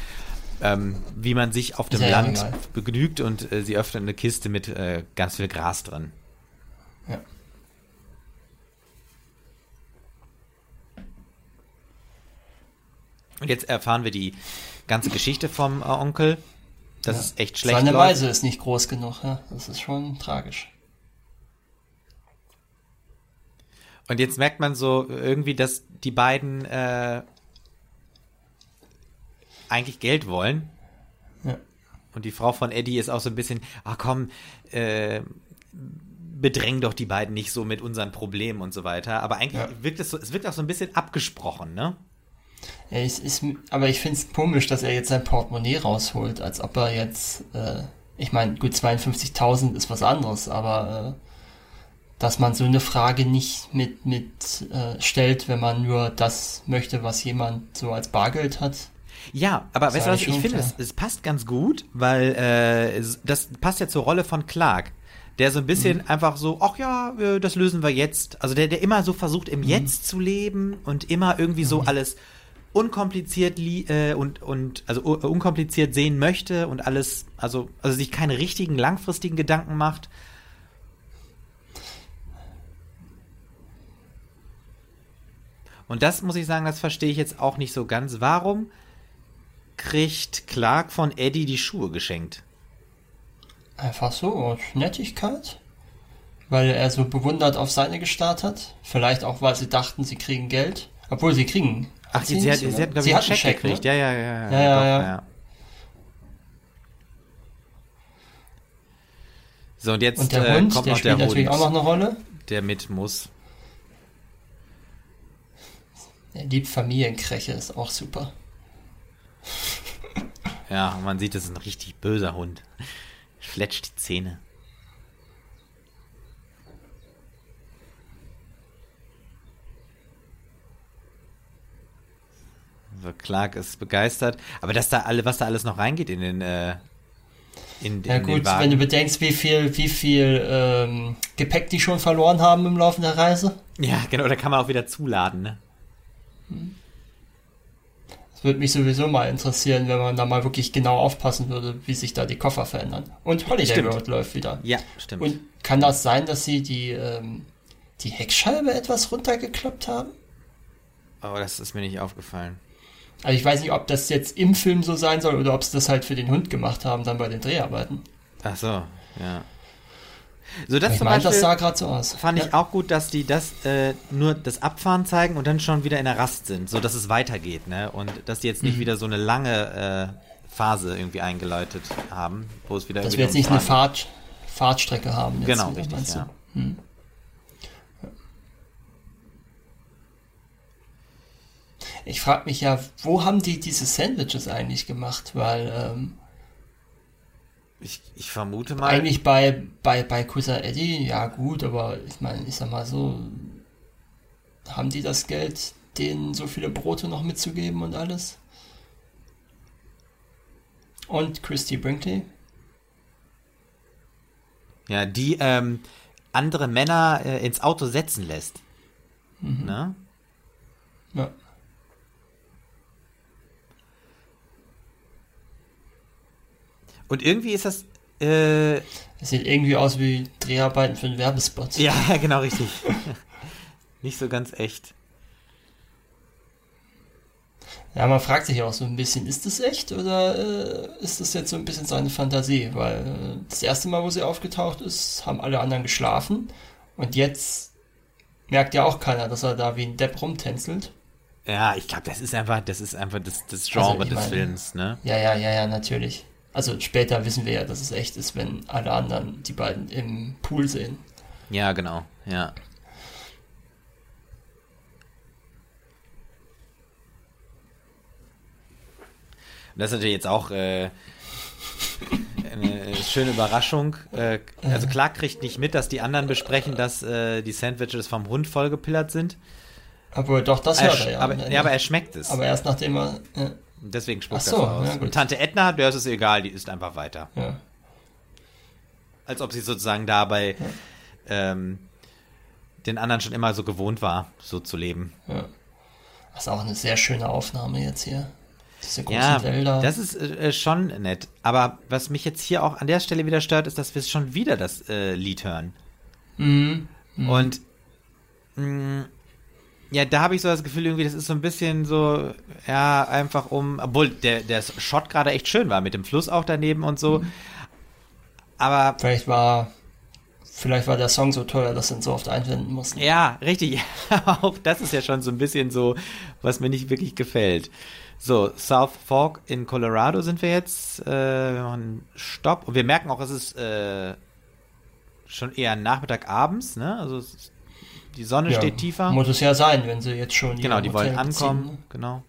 Ähm, wie man sich auf dem Land egal. begnügt und sie öffnet eine Kiste mit ganz viel Gras drin. Und jetzt erfahren wir die ganze Geschichte vom äh, Onkel. Das ja. ist echt schlecht. Seine läuft. Weise ist nicht groß genug, ja? Das ist schon tragisch. Und jetzt merkt man so irgendwie, dass die beiden äh, eigentlich Geld wollen. Ja. Und die Frau von Eddie ist auch so ein bisschen, ach komm, äh, bedräng doch die beiden nicht so mit unseren Problemen und so weiter. Aber eigentlich ja. wirkt es so, es wirkt auch so ein bisschen abgesprochen, ne? Ja, es ist, aber ich finde es komisch, dass er jetzt sein Portemonnaie rausholt, als ob er jetzt, äh, ich meine, gut, 52.000 ist was anderes, aber äh, dass man so eine Frage nicht mit, mit äh, stellt, wenn man nur das möchte, was jemand so als Bargeld hat. Ja, aber weißt du was, ich finde, es, es, passt ganz gut, weil äh, das passt ja zur Rolle von Clark der so ein bisschen mhm. einfach so, ach ja, das lösen wir jetzt. Also der, der immer so versucht, im mhm. Jetzt zu leben und immer irgendwie so mhm. alles unkompliziert äh, und und also unkompliziert sehen möchte und alles, also also sich keine richtigen langfristigen Gedanken macht. Und das muss ich sagen, das verstehe ich jetzt auch nicht so ganz. Warum kriegt Clark von Eddie die Schuhe geschenkt? Einfach so, aus Nettigkeit. Weil er so bewundert auf seine gestarrt hat. Vielleicht auch, weil sie dachten, sie kriegen Geld. Obwohl sie kriegen Ach, sie, sie, hat, sie hat, glaube ich, einen Scheck, Scheck gekriegt. Ne? Ja, ja, ja. Ja, ja, ja, ja. ja. So, und jetzt und der äh, Hund, kommt der noch spielt der natürlich Hund, auch noch eine Rolle. Der mit muss. Er liebt Familienkräche, ist auch super. Ja, man sieht, das ist ein richtig böser Hund. Fletscht die Zähne. Also Clark ist begeistert. Aber dass da alle, was da alles noch reingeht in den, äh, in, ja in gut, wenn du bedenkst, wie viel, wie viel ähm, Gepäck die schon verloren haben im Laufe der Reise. Ja, genau, da kann man auch wieder zuladen, ne? Das würde mich sowieso mal interessieren, wenn man da mal wirklich genau aufpassen würde, wie sich da die Koffer verändern. Und Holiday stimmt. World läuft wieder. Ja, stimmt. Und kann das sein, dass sie die, ähm, die Heckscheibe etwas runtergeklappt haben? Oh, das ist mir nicht aufgefallen. Also ich weiß nicht, ob das jetzt im Film so sein soll oder ob sie das halt für den Hund gemacht haben, dann bei den Dreharbeiten. Ach so, ja. So, das ich zum meine, das Beispiel sah gerade so aus. fand ich ja. auch gut, dass die das äh, nur das Abfahren zeigen und dann schon wieder in der Rast sind, so dass es weitergeht, ne? Und dass die jetzt Mhm. nicht wieder so eine lange äh, Phase irgendwie eingeläutet haben, wo es wieder Dass wir jetzt nicht eine Fahrt, Fahrtstrecke haben. Jetzt Genau, richtig, meinst du? Ich frage mich ja, wo haben die diese Sandwiches eigentlich gemacht? Weil ähm, Ich, ich vermute mal. eigentlich bei, bei, bei Cousin Eddie, ja gut, aber ich meine, ich sag mal so, haben die das Geld, denen so viele Brote noch mitzugeben und alles? Und Christy Brinkley? Ja, die ähm, andere Männer äh, ins Auto setzen lässt. Ne? Ja. Und irgendwie ist das. Äh, Das sieht irgendwie aus wie Dreharbeiten für einen Werbespot. ja, genau richtig. Nicht so ganz echt. Ja, man fragt sich auch so ein bisschen, ist das echt oder äh, ist das jetzt so ein bisschen seine Fantasie? Weil äh, das erste Mal, wo sie aufgetaucht ist, haben alle anderen geschlafen und jetzt merkt ja auch keiner, dass er da wie ein Depp rumtänzelt. Ja, ich glaube, das ist einfach, das ist einfach das, das Genre Also, des meine- Films, ne? Ja, ja, ja, ja, natürlich. Also später wissen wir ja, dass es echt ist, wenn alle anderen die beiden im Pool sehen. Ja, genau, ja. Das ist natürlich jetzt auch äh, eine schöne Überraschung. Äh, also Clark kriegt nicht mit, dass die anderen besprechen, dass äh, die Sandwiches vom Hund vollgepillert sind. Aber doch, das Er, hört er sch- ja. aber, ja, aber er schmeckt es. Aber erst nachdem er. Ja, Deswegen spuckt so, er aus. ja. Und Tante Edna, der ist es egal, die isst einfach weiter. ja. Als ob sie sozusagen dabei ähm, den anderen schon immer so gewohnt war, so zu leben. Das ist auch eine sehr schöne Aufnahme jetzt hier. Diese großen Ja, Wälder. das ist äh, schon nett. Aber was mich jetzt hier auch an der Stelle wieder stört, ist, dass wir schon wieder das äh, Lied hören. Mhm. Und mh, ja, da habe ich so das Gefühl, irgendwie, das ist so ein bisschen so, ja, einfach um, obwohl der, der Shot gerade echt schön war, mit dem Fluss auch daneben und so. Mhm. Aber Vielleicht war, vielleicht war der Song so teuer, dass sie ihn so oft einwenden mussten. Ja, richtig. Auch das ist ja schon so ein bisschen so, was mir nicht wirklich gefällt. So, South Fork in Colorado sind wir jetzt. Äh, wir machen Stopp. Und wir merken auch, es ist äh, schon eher Nachmittag abends, ne? Also es ist, die Sonne Ja, steht tiefer. Muss es ja sein, wenn sie jetzt schon genau, die Hotel wollen beziehen, ankommen. ne? Genau.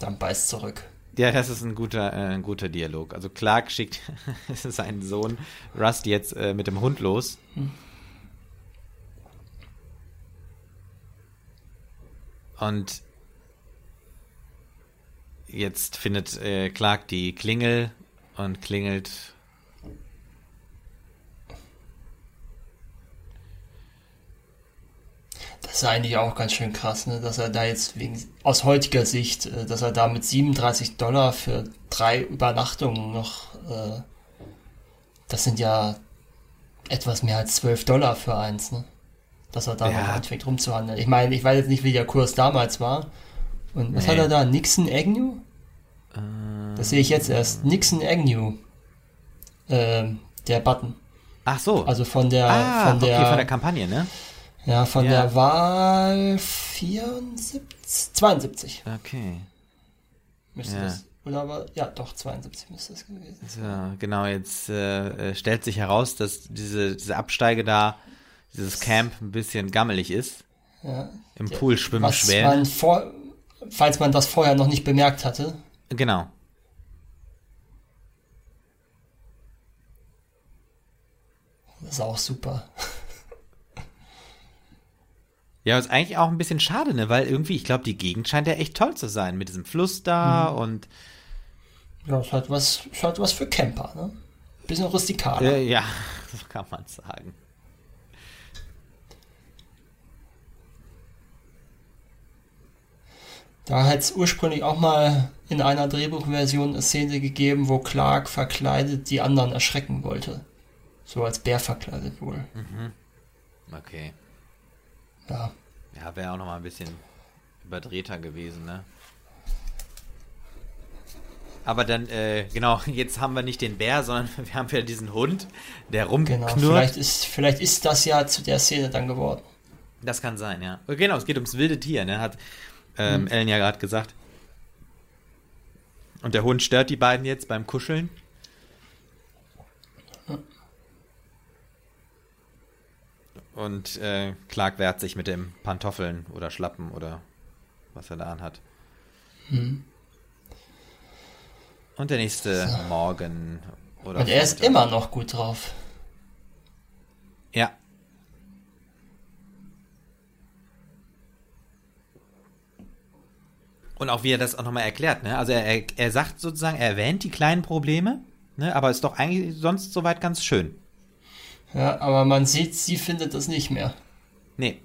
Dann beißt zurück. Ja, das ist ein guter, äh, ein guter Dialog. Also Clark schickt seinen Sohn Rust jetzt äh, mit dem Hund los. Und jetzt findet äh, Clark die Klingel und klingelt. Das ist eigentlich auch ganz schön krass, ne? dass er da jetzt wegen, aus heutiger Sicht, äh, dass er da mit 37 Dollar für drei Übernachtungen noch, äh, das sind ja etwas mehr als 12 Dollar für eins, ne? Dass er da Ja. noch anfängt rumzuhandeln. Ich meine, ich weiß jetzt nicht, wie der Kurs damals war. Und was Nee. hat er da? Nixon Agnew? Äh, Das sehe ich jetzt erst. Nixon Agnew. Ähm, der Button. ach so. Also von der, ah, von der, okay, von der Kampagne, ne? ja, von Ja. der Wahl 74, 72 Okay. müsste Ja. das. Oder aber, ja, doch, 72 müsste es gewesen sein. So, genau, jetzt äh, äh, stellt sich heraus, dass diese, diese Absteige da, dieses Camp ein bisschen gammelig ist. Ja. Im Pool schwimmen Schwäne. man vor, falls man das vorher noch nicht bemerkt hatte, Genau. das ist auch super. Ja, ist eigentlich auch ein bisschen schade, ne? Weil irgendwie, ich glaube, die Gegend scheint ja echt toll zu sein mit diesem Fluss da Mhm. und Ja, ist halt was, ist halt was für Camper, ne? Bisschen rustikaler. äh, ja, so kann man sagen. Da hätte es ursprünglich auch mal in einer Drehbuchversion eine Szene gegeben, wo Clark verkleidet die anderen erschrecken wollte. So als Bär verkleidet wohl. Okay. Ja. Ja, wäre auch noch mal ein bisschen überdrehter gewesen, ne? Aber dann, äh, genau, jetzt haben wir nicht den Bär, sondern wir haben wieder diesen Hund, der Genau. rumknurrt. Vielleicht ist, vielleicht ist das ja zu der Szene dann geworden. Das kann sein, ja. Genau, es geht ums wilde Tier, ne? Hat ähm, Ellen ja gerade gesagt. Und der Hund stört die beiden jetzt beim Kuscheln. Und äh, Clark wehrt sich mit dem Pantoffeln oder Schlappen oder was er da anhat. Und der nächste Morgen oder Und er ist immer noch gut drauf. Ja. Und auch wie er das auch nochmal erklärt, ne? Also er, er, sagt sozusagen, er erwähnt die kleinen Probleme, ne? Aber ist doch eigentlich sonst soweit ganz schön. Ja, aber man sieht, sie findet das nicht mehr. Nee.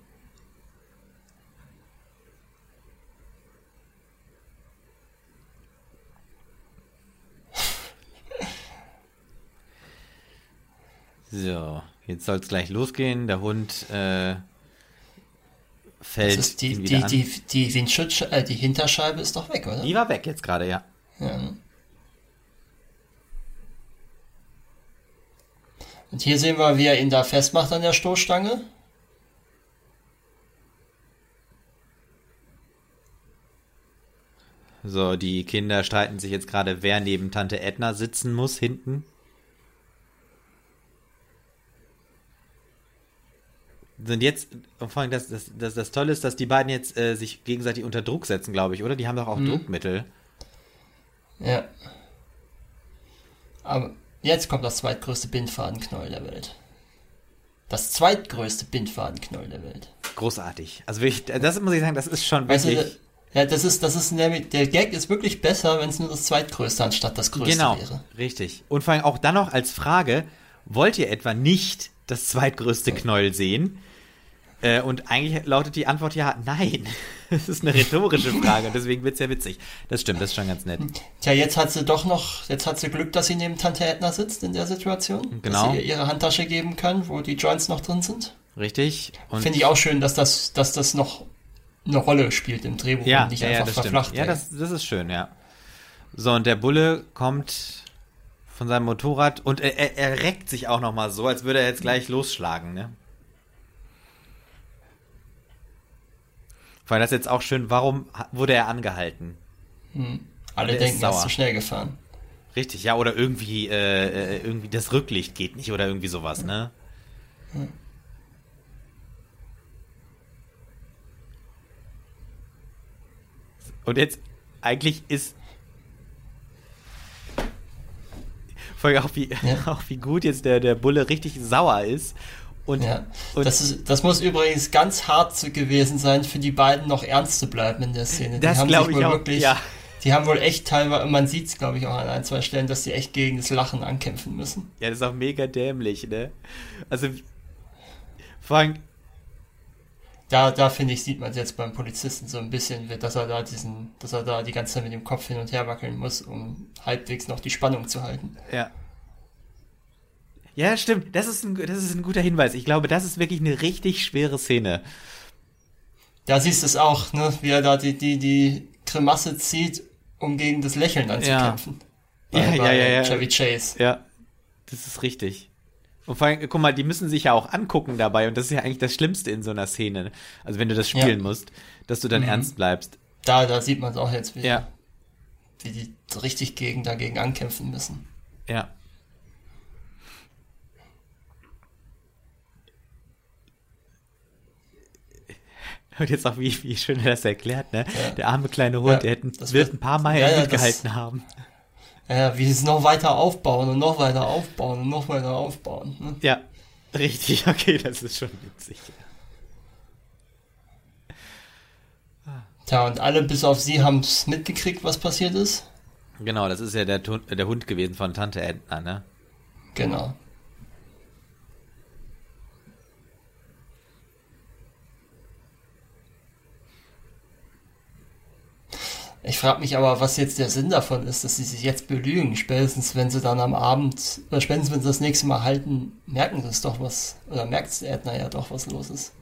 So, jetzt soll es gleich losgehen. Der Hund äh, fällt Das ist die, die, an. die, die Windschutzscheibe, äh, die Hinterscheibe ist doch weg, oder? Die war weg jetzt gerade, ja. Ja. Und hier sehen wir, wie er ihn da festmacht an der Stoßstange. So, die Kinder streiten sich jetzt gerade, wer neben Tante Edna sitzen muss, hinten. Sind jetzt, vor allem das, das, das, das Tolle ist, dass die beiden jetzt äh, sich gegenseitig unter Druck setzen, glaube ich, oder? Die haben doch auch Druckmittel. Ja. Aber jetzt kommt das zweitgrößte Bindfadenknäuel der Welt. Das zweitgrößte Bindfadenknäuel der Welt. Großartig. Also wirklich, das muss ich sagen, das ist schon Weißt wirklich. du, ja, das ist, das ist nämlich, der Gag ist wirklich besser, wenn es nur das zweitgrößte anstatt das größte genau, wäre. richtig. Und vor allem auch dann noch als Frage, wollt ihr etwa nicht das zweitgrößte Knäuel sehen? Äh, und eigentlich lautet die Antwort ja, nein. Das ist eine rhetorische Frage und deswegen wird's ja witzig. Das stimmt, das ist schon ganz nett. Tja, jetzt hat sie doch noch, jetzt hat sie Glück, dass sie neben Tante Edna sitzt in der Situation. Genau. Dass sie ihr ihre Handtasche geben kann, wo die Joints noch drin sind. Richtig? Finde ich auch schön, dass das, dass das noch eine Rolle spielt im Drehbuch ja, und nicht ja, ja, einfach das stimmt. verflacht Ja, wird. das, das ist schön, ja. So, und der Bulle kommt von seinem Motorrad und er, er, er reckt sich auch nochmal so, als würde er jetzt gleich losschlagen, ne? Vor allem das ist jetzt auch schön, warum wurde er angehalten? Alle der ist denken, er ist zu schnell gefahren. Richtig, ja, oder irgendwie, äh, äh, irgendwie das Rücklicht geht nicht oder irgendwie sowas, ne? Und jetzt, eigentlich ist. Vor allem auch wie, Ja. auch wie gut jetzt der, der Bulle richtig sauer ist. Und, Ja. und Das, ist, das muss übrigens ganz hart gewesen sein, für die beiden noch ernst zu bleiben in der Szene. Das die haben glaub sich ich wohl auch, Wirklich, ja. Die haben wohl echt teilweise, man sieht es glaube ich auch an ein, zwei Stellen, dass sie echt gegen das Lachen ankämpfen müssen. ja, das ist auch mega dämlich, ne? Also, allem, Da, da finde ich, sieht man es jetzt beim Polizisten so ein bisschen, dass er da diesen, dass er da die ganze Zeit mit dem Kopf hin und her wackeln muss, um halbwegs noch die Spannung zu halten. Ja. Ja, stimmt. Das ist, ein, das ist ein guter Hinweis. Ich glaube, das ist wirklich eine richtig schwere Szene. Da siehst du es auch, ne, wie er da die, die, die Grimasse zieht, um gegen das Lächeln anzukämpfen. Ja, Bei- ja, bei ja, ja. Chevy Chase. Ja, das ist richtig. Und vor allem, guck mal, die müssen sich ja auch angucken dabei und das ist ja eigentlich das Schlimmste in so einer Szene. Also wenn du das spielen Ja. musst, dass du dann ernst bleibst. Da, da sieht man es auch jetzt wieder. Ja, wie die so richtig gegen dagegen ankämpfen müssen. ja. Und jetzt auch, wie, wie schön er das erklärt, ne? Ja. Der arme kleine Hund, Ja, der hätten, das wird ein paar Meilen Ja, mitgehalten haben. Ja, wie es noch weiter aufbauen und noch weiter aufbauen und noch weiter aufbauen. Ne? Ja, richtig, okay, das ist schon witzig. Tja, und alle bis auf sie haben es mitgekriegt, was passiert ist. Genau, das ist ja der, der Hund gewesen von Tante Edna, ne? Genau. Ich frage mich aber, was jetzt der Sinn davon ist, dass sie sich jetzt belügen. Spätestens, wenn sie dann am Abend, oder spätestens, wenn sie das nächste Mal halten, merken sie es doch was, oder merkt Edna ja doch, was los ist.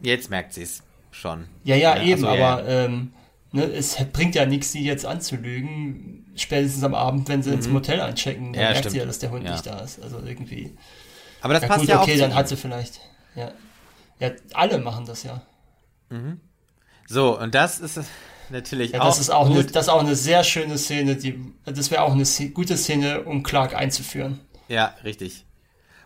Jetzt merkt sie es schon. Ja, ja, ja eben, also, aber ja. Ähm, ne, es bringt ja nichts, sie jetzt anzulügen. Spätestens am Abend, wenn sie mhm. ins Motel einchecken, dann merkt stimmt. sie ja, dass der Hund nicht da ist. Also irgendwie. Aber das passt gut, ja okay, auch. Okay, dann hat sie vielleicht. Ja. ja, alle machen das ja. Mhm. So, und das ist natürlich ja, auch. Das ist auch, eine, das ist auch eine sehr schöne Szene, die, das wäre auch eine gute Szene, um Clark einzuführen. Ja, richtig.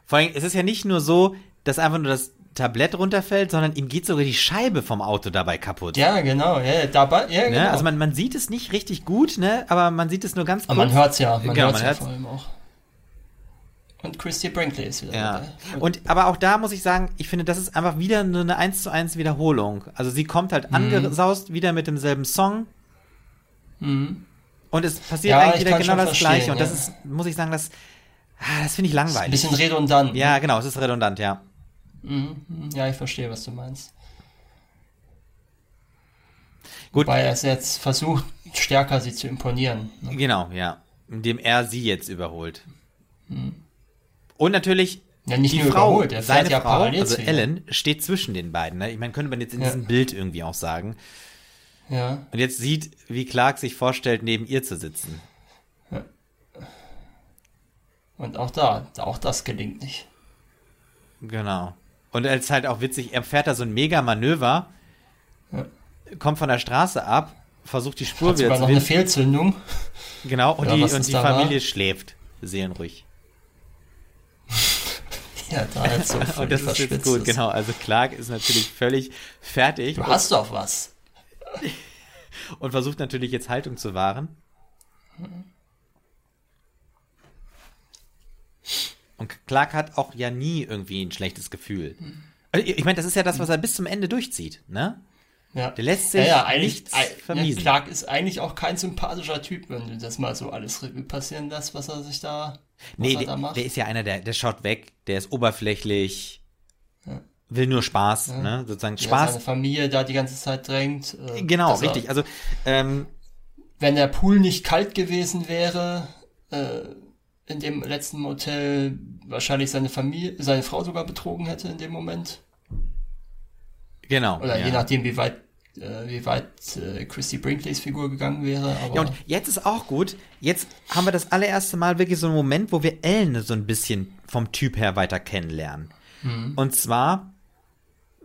Vor allem, es ist ja nicht nur so, dass einfach nur das Tablett runterfällt, sondern ihm geht sogar die Scheibe vom Auto dabei kaputt. Ja, genau, ja, dabei, ja, ne? genau. Ne? Also man, man sieht es nicht richtig gut, ne, aber man sieht es nur ganz kurz. Aber man hört es ja, man genau, hört es ja vor allem auch. Und Christy Brinkley ist wieder ja. dabei. Und, aber auch da muss ich sagen, ich finde, das ist einfach wieder nur eine 1 zu 1 Wiederholung. Also sie kommt halt mhm. angesaust, wieder mit demselben Song. Mhm. Und es passiert ja, eigentlich wieder genau das Gleiche. Und das ist, muss ich sagen, das, ah, das finde ich langweilig. Ein bisschen redundant. Ja, genau, es ist redundant, ja. Mhm. Ja, ich verstehe, was du meinst. Gut. Weil er es jetzt versucht, stärker sie zu imponieren. Ne? Genau, ja. Indem er sie jetzt überholt. Mhm. Und natürlich ja, nicht die nur Frau, seine ja Frau, also Ellen, steht zwischen den beiden. Ne? Ich meine, könnte man jetzt in ja. diesem Bild irgendwie auch sagen. Ja. Und jetzt sieht, wie Clark sich vorstellt, neben ihr zu sitzen. Ja. Und auch da, auch das gelingt nicht. Genau. Und es ist halt auch witzig, er fährt da so ein Mega-Manöver, ja. kommt von der Straße ab, versucht die Spur Hat wieder zu noch eine Fehlzündung. Genau, und die, und die Familie war? schläft seelenruhig. Ja, da ist so Und das ist jetzt gut, genau. Also Clark ist natürlich völlig fertig. Du hast doch was. und versucht natürlich jetzt Haltung zu wahren. Und Clark hat auch ja nie irgendwie ein schlechtes Gefühl. Also ich meine, das ist ja das, was er bis zum Ende durchzieht, ne? Ja. Der lässt sich ja, ja, nichts vermiesen. Clark ist eigentlich auch kein sympathischer Typ, wenn du das mal so alles Revue passieren lässt, was er sich da Nee, der, der, ist ja einer, der, der schaut weg, der ist oberflächlich, ja. will nur Spaß, ne? Sozusagen Spaß. Seine Familie da die ganze Zeit drängt. Äh, genau, richtig. Also, ähm, wenn der Pool nicht kalt gewesen wäre, äh, in dem letzten Motel wahrscheinlich seine Familie, seine Frau sogar betrogen hätte in dem Moment. Genau. Oder je nachdem, wie weit äh, wie weit äh, Christy Brinkleys Figur gegangen wäre. Aber ja, und jetzt ist auch gut. Jetzt haben wir das allererste Mal wirklich so einen Moment, wo wir Ellen so ein bisschen vom Typ her weiter kennenlernen. Mhm. Und zwar,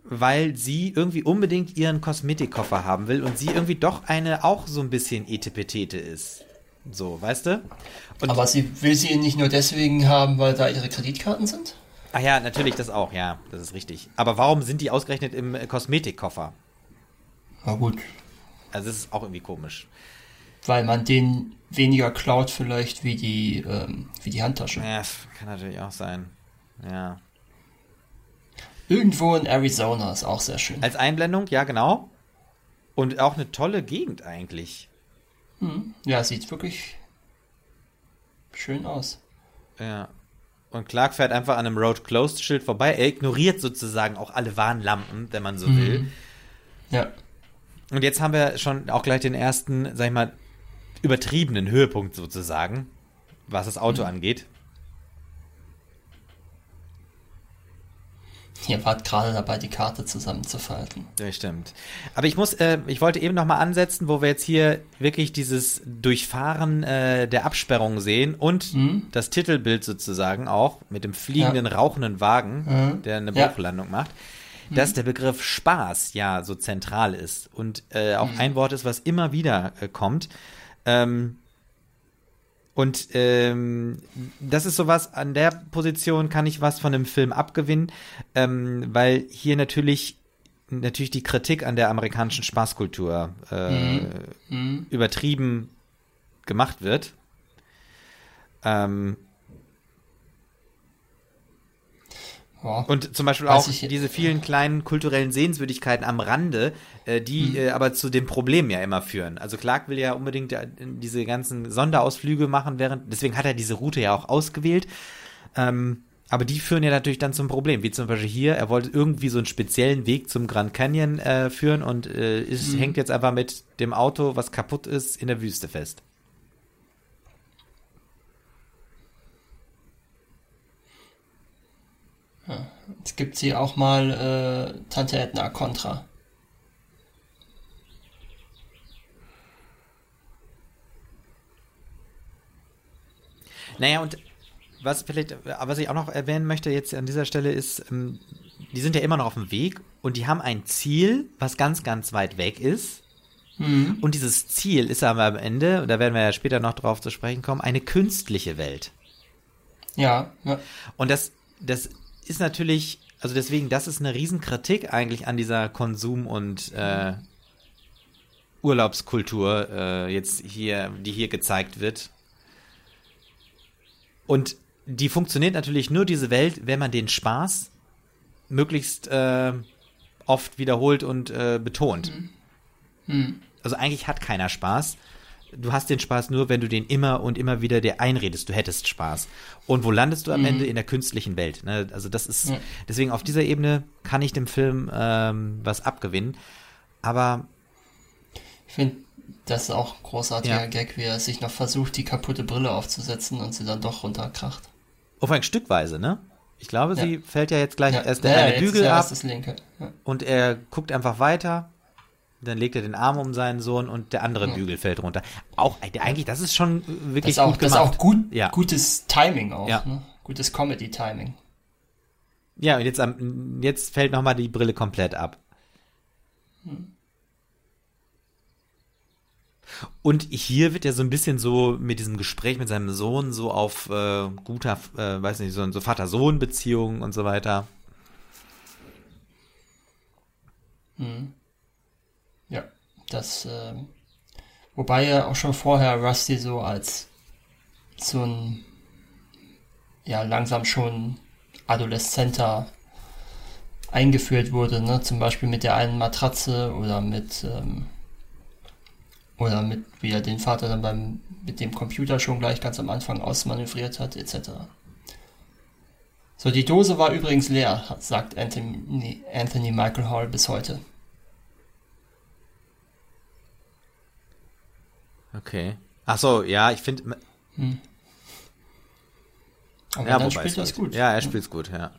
weil sie irgendwie unbedingt ihren Kosmetikkoffer haben will und sie irgendwie doch eine auch so ein bisschen Etepetete ist. So, weißt du? Und aber sie will sie ihn nicht nur deswegen haben, weil da ihre Kreditkarten sind? Ah ja, natürlich das auch, ja, das ist richtig. Aber warum sind die ausgerechnet im Kosmetikkoffer? Na gut. Also es ist auch irgendwie komisch. Weil man den weniger klaut vielleicht wie die, ähm, wie die Handtasche. Ja, kann natürlich auch sein. Ja. Irgendwo in Arizona ist auch sehr schön. Als Einblendung, ja genau. Und auch eine tolle Gegend eigentlich. Hm. Ja, sieht wirklich schön aus. Ja. Und Clark fährt einfach an einem Road Closed Schild vorbei. Er ignoriert sozusagen auch alle Warnlampen, wenn man so hm. will. Ja. Und jetzt haben wir schon auch gleich den ersten, sag ich mal, übertriebenen Höhepunkt sozusagen, was das Auto mhm. angeht. Ihr wart gerade dabei, die Karte zusammenzufalten. Ja, stimmt. Aber ich muss, äh, ich wollte eben noch mal ansetzen, wo wir jetzt hier wirklich dieses Durchfahren äh, der Absperrung sehen und mhm. das Titelbild sozusagen auch mit dem fliegenden, ja. rauchenden Wagen, mhm. der eine Bruchlandung ja. macht dass mhm. der Begriff Spaß ja so zentral ist und äh, auch mhm. ein Wort ist, was immer wieder äh, kommt. Ähm, und ähm, das ist sowas, an der Position kann ich was von dem Film abgewinnen, ähm, weil hier natürlich natürlich die Kritik an der amerikanischen Spaßkultur äh, mhm. mhm. übertrieben gemacht wird. Ähm, Ja. Und zum Beispiel auch diese vielen kleinen kulturellen Sehenswürdigkeiten am Rande, äh, die mhm. äh, aber zu dem Problem ja immer führen. Also Clark will ja unbedingt äh, diese ganzen Sonderausflüge machen, während deswegen hat er diese Route ja auch ausgewählt. Ähm, Aber die führen ja natürlich dann zum Problem, wie zum Beispiel hier, er wollte irgendwie so einen speziellen Weg zum Grand Canyon äh, führen und äh, ist, Mhm. hängt jetzt einfach mit dem Auto, was kaputt ist, in der Wüste fest. Jetzt gibt sie auch mal äh, Tante Edna Contra. Naja, und was vielleicht, was ich auch noch erwähnen möchte jetzt an dieser Stelle ist, ähm, die sind ja immer noch auf dem Weg und die haben ein Ziel, was ganz, ganz weit weg ist. Und dieses Ziel ist aber am Ende, und da werden wir ja später noch drauf zu sprechen kommen, eine künstliche Welt. Ja, ja. Und das, das ist natürlich, also deswegen, das ist eine Riesenkritik eigentlich an dieser Konsum- und äh, Urlaubskultur äh, jetzt hier, die hier gezeigt wird. Und die funktioniert natürlich nur diese Welt, wenn man den Spaß möglichst äh, oft wiederholt und äh, betont. Also eigentlich hat keiner Spaß. Du hast den Spaß nur, wenn du den immer und immer wieder dir einredest, du hättest Spaß. Und wo landest du am Ende in der künstlichen Welt? Ne? Also das ist, Ja. deswegen auf dieser Ebene kann ich dem Film ähm, was abgewinnen. Aber Ich finde, das ist auch ein großartiger Ja. Gag, wie er sich noch versucht, die kaputte Brille aufzusetzen und sie dann doch runterkracht. auf ein Stückweise, ne? Ich glaube, Ja. sie fällt ja jetzt gleich erst der eine Bügel ab und er guckt einfach weiter. Dann legt er den Arm um seinen Sohn und der andere Bügel fällt runter. Auch äh, eigentlich, das ist schon Das wirklich ist auch, gut das ist gemacht. auch gut, Ja. gutes Timing auch. Ja. Ne? Gutes Comedy-Timing. Ja, und jetzt, jetzt fällt nochmal die Brille komplett ab. Und hier wird er so ein bisschen so mit diesem Gespräch mit seinem Sohn so auf äh, guter, äh, weiß nicht, so, so Vater-Sohn-Beziehungen und so weiter. Ja, das, ähm, wobei ja auch schon vorher Rusty so als so ein, ja, langsam schon Adoleszenter eingeführt wurde, ne? Zum Beispiel mit der einen Matratze oder mit, ähm, oder mit, wie er den Vater dann beim, mit dem Computer schon gleich ganz am Anfang ausmanövriert hat, etc. So, die Dose war übrigens leer, sagt Anthony, Anthony Michael Hall bis heute. Okay. Ach so, ja, ich finde, Aber ja, dann spielt es das geht. gut. Ja, er spielt's gut, ja.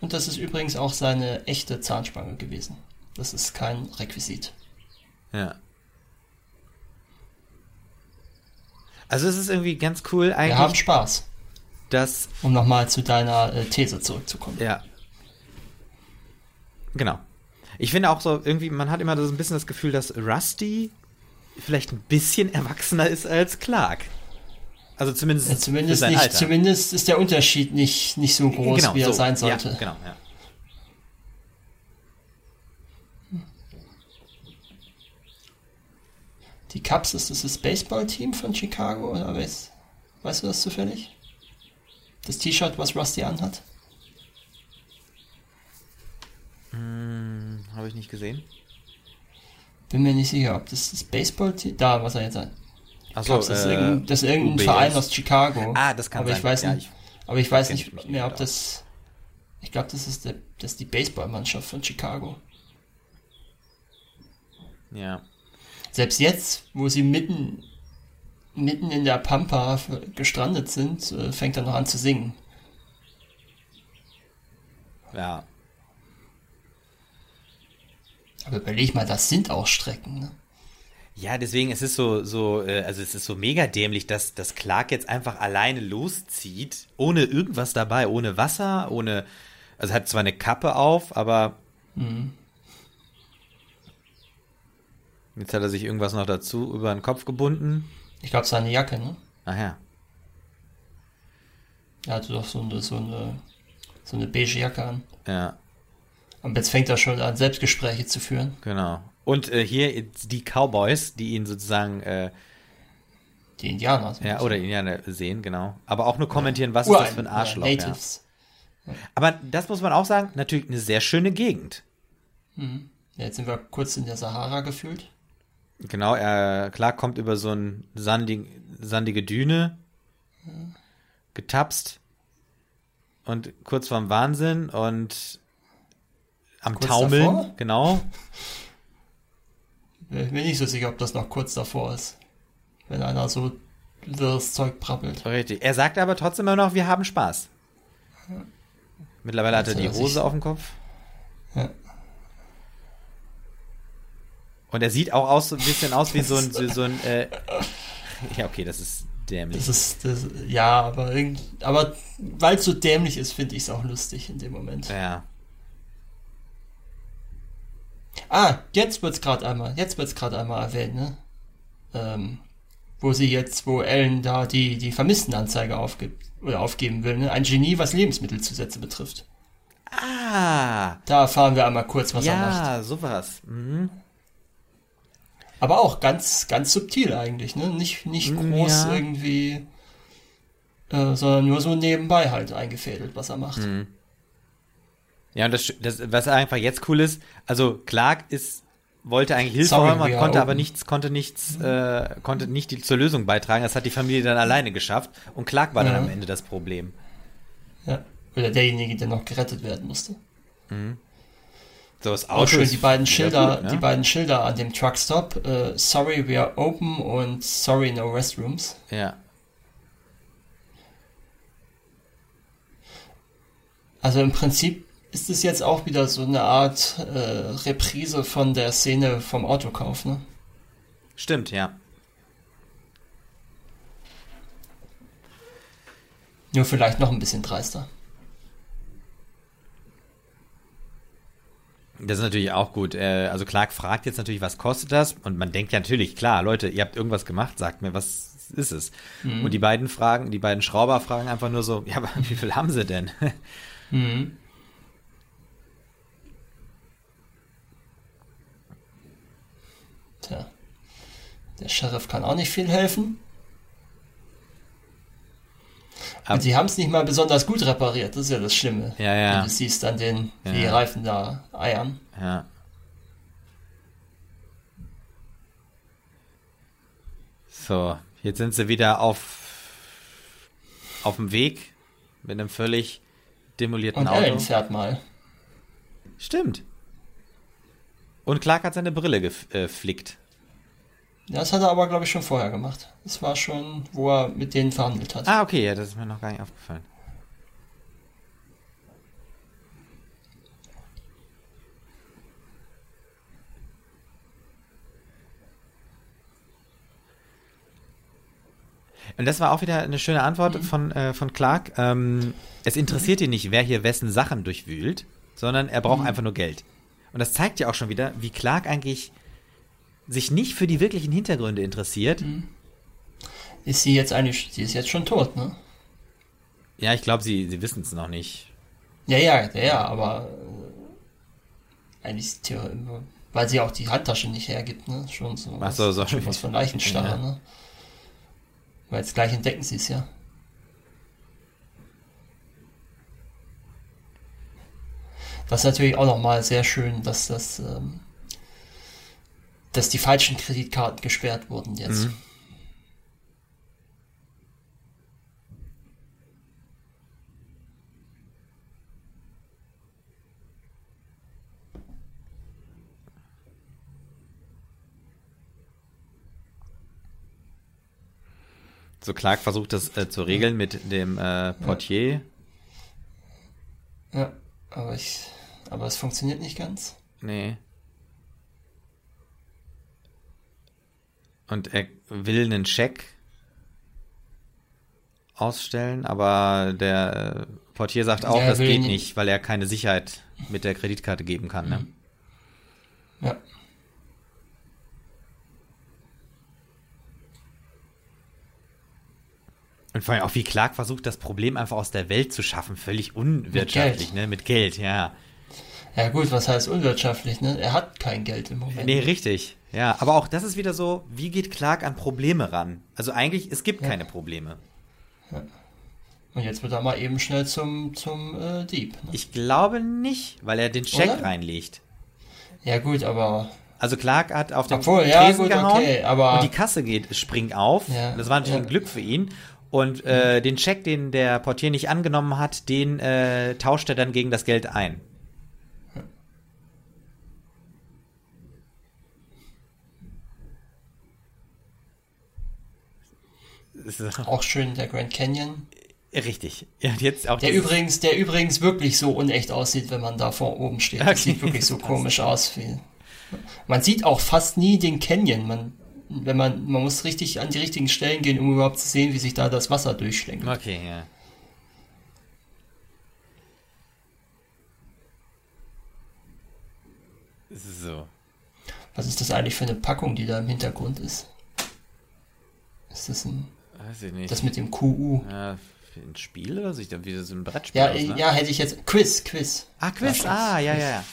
Und das ist übrigens auch seine echte Zahnspange gewesen. Das ist kein Requisit. Ja. Also es ist irgendwie ganz cool Wir haben eigentlich, Spaß, dass um nochmal zu deiner äh, These zurückzukommen. Ja. Genau. Ich finde auch so, irgendwie, man hat immer so ein bisschen das Gefühl, dass Rusty vielleicht ein bisschen erwachsener ist als Clark. Also zumindest, Ja, zumindest, nicht, Alter. zumindest ist der Unterschied nicht, nicht so groß, genau, wie er so. sein sollte. Ja, genau, ja. Die Cubs, ist das das Baseballteam von Chicago oder weißt, weißt du das zufällig? Das T-Shirt, was Rusty anhat? Hm, Habe ich nicht gesehen. Bin mir nicht sicher, ob das das Baseballteam, da, was er jetzt hat. Achso, das ist irgendein, das ist irgendein Verein aus Chicago. äh, Ah, das kann aber sein. Ich weiß Ja, nicht, ich aber ich weiß nicht mehr, ob das. Ich glaube, das ist der, das ist die Baseballmannschaft von Chicago. Ja. Selbst jetzt, wo sie mitten, mitten in der Pampa gestrandet sind, äh, fängt er noch an zu singen. Ja. Aber überleg mal, das sind auch Strecken. Ne? Ja, deswegen, es ist so, so, äh, also es ist so mega dämlich, dass, dass Clark jetzt einfach alleine loszieht, ohne irgendwas dabei, ohne Wasser, ohne, also hat zwar eine Kappe auf, aber jetzt hat er sich irgendwas noch dazu über den Kopf gebunden. Ich glaube, seine Jacke, ne? Ach ja. Er hatte doch so eine, so eine, so eine beige Jacke an. Ja, Und jetzt fängt er schon an, Selbstgespräche zu führen. genau. Und äh, hier die Cowboys, die ihn sozusagen, äh, Die Indianer. ja, oder ja sehen, genau. Aber auch nur kommentieren, was ist das für ein Arschloch. Ja. Natives. Aber das muss man auch sagen, natürlich eine sehr schöne Gegend. Ja, jetzt sind wir kurz in der Sahara gefühlt. Genau, er, klar, kommt über so eine sandig, sandige Düne, getapst und kurz vorm Wahnsinn und am Kurz Taumeln, davor? genau. Ich bin nicht so sicher, ob das noch kurz davor ist. Wenn einer so wirres Zeug brabbelt. Richtig. Er sagt aber trotzdem immer noch, wir haben Spaß. Mittlerweile hat er die Hose auf dem Kopf. Ja. Und er sieht auch aus, so ein bisschen aus wie so ein, so, so ein äh, ja, okay, das ist dämlich. Das ist, das, ja, aber, aber weil es so dämlich ist, finde ich es auch lustig in dem Moment. ja. Ah, jetzt wird's gerade einmal, jetzt wird's gerade einmal erwähnt, ne? Ähm, wo sie jetzt, wo Ellen da die, die Vermisstenanzeige aufgibt, oder aufgeben will, ne? Ein Genie, was Lebensmittelzusätze betrifft. Ah, Da erfahren wir einmal kurz, was er macht. ja, sowas. Mhm. Aber auch ganz, ganz subtil eigentlich, ne? Nicht, nicht Mm, groß ja. irgendwie, äh, sondern nur so nebenbei halt eingefädelt, was er macht. Mhm. Ja, und das, das, was einfach jetzt cool ist, also Clark ist, wollte eigentlich Hilfe haben, konnte aber nichts, konnte nichts, äh, konnte nicht die, zur Lösung beitragen. Das hat die Familie dann alleine geschafft und Clark war dann Ja. am Ende das Problem. Ja. Oder derjenige, der noch gerettet werden musste. So, das Auch Auto schön ist die beiden Schilder, gut, ne? die beiden Schilder an dem Truckstop. Äh, sorry, we are open und sorry, no restrooms. Ja. Also im Prinzip ist es jetzt auch wieder so eine Art äh, Reprise von der Szene vom Autokauf, ne? Stimmt, ja. Nur vielleicht noch ein bisschen dreister. Das ist natürlich auch gut. Äh, Also Clark fragt jetzt natürlich, was kostet das? Und man denkt ja natürlich, klar, Leute, ihr habt irgendwas gemacht, sagt mir, was ist es? Mhm. Und die beiden fragen, die beiden Schrauber fragen einfach nur so, ja, aber wie viel haben sie denn? Mhm. Tja. Der Sheriff kann auch nicht viel helfen. Ab- Und sie haben es nicht mal besonders gut repariert, das ist ja das Schlimme. Ja, ja. Wenn du siehst an den, wie die Ja. Reifen da eiern. Ja. So, jetzt sind sie wieder auf, auf dem Weg mit einem völlig demolierten Und Auto. Ellen fährt mal. Stimmt. Und Clark hat seine Brille geflickt. Das hat er aber, glaube ich, schon vorher gemacht. Das war schon, wo er mit denen verhandelt hat. Ah, okay, ja, das ist mir noch gar nicht aufgefallen. Und das war auch wieder eine schöne Antwort von, äh, von Clark. Ähm, es interessiert ihn nicht, wer hier wessen Sachen durchwühlt, sondern er braucht einfach nur Geld. Und das zeigt ja auch schon wieder, wie Clark eigentlich sich nicht für die wirklichen Hintergründe interessiert. Ist sie jetzt eigentlich, sie ist jetzt schon tot, ne? Ja, ich glaube, sie, sie wissen es noch nicht. Ja, ja, ja, ja, aber äh, eigentlich ist Theo- weil sie auch die Handtasche nicht hergibt, ne? Schon so. Ach so, so. Schon was von Leichenstarre, Ja. ne? Weil jetzt gleich entdecken sie es ja. Das ist natürlich auch nochmal sehr schön, dass das, ähm, dass die falschen Kreditkarten gesperrt wurden jetzt. Mhm. So Clark versucht das äh, zu regeln mit dem äh, Portier. Ja, aber ich, aber es funktioniert nicht ganz. Nee. Und er will einen Scheck ausstellen, aber der äh, Portier sagt auch, Ja, das geht nicht- weil er keine Sicherheit mit der Kreditkarte geben kann. Ne? Ja. Und vor allem auch wie Clark versucht, das Problem einfach aus der Welt zu schaffen, völlig unwirtschaftlich, Geld. ne? Mit Geld, ja. Ja gut, was heißt unwirtschaftlich, ne? Er hat kein Geld im Moment. Nee, richtig. Ja, aber auch das ist wieder so, wie geht Clark an Probleme ran? Also eigentlich, es gibt Ja. keine Probleme. Und jetzt wird er mal eben schnell zum, zum äh, Dieb. Ne? Ich glaube nicht, weil er den Scheck Oder? reinlegt. Ja gut, aber Also Clark hat auf den Obwohl, ja, Tresen gut, gehauen okay, aber- und die Kasse geht, springt auf. Ja, das war natürlich ja. ein Glück für ihn. Und äh, den Scheck, den der Portier nicht angenommen hat, den äh, tauscht er dann gegen das Geld ein. Auch schön der Grand Canyon. Richtig. Ja, jetzt auch Der übrigens, der übrigens wirklich so unecht aussieht, wenn man da vor oben steht. Das Okay, sieht wirklich so das komisch aus. Man sieht auch fast nie den Canyon. Man, wenn man, man muss richtig an die richtigen Stellen gehen, um überhaupt zu sehen, wie sich da das Wasser durchschlängelt. Okay, ja. So. Was ist das eigentlich für eine Packung, die da im Hintergrund ist? Ist das ein, Weiß ich nicht. das mit dem QU? ja, für ein Spiel oder sich dann wieder so ein Brettspiel Ja, aus, ne? ja, hätte ich jetzt. Quiz, Quiz. Ah, Quiz. Ah, ja, Quiz. ja, ja.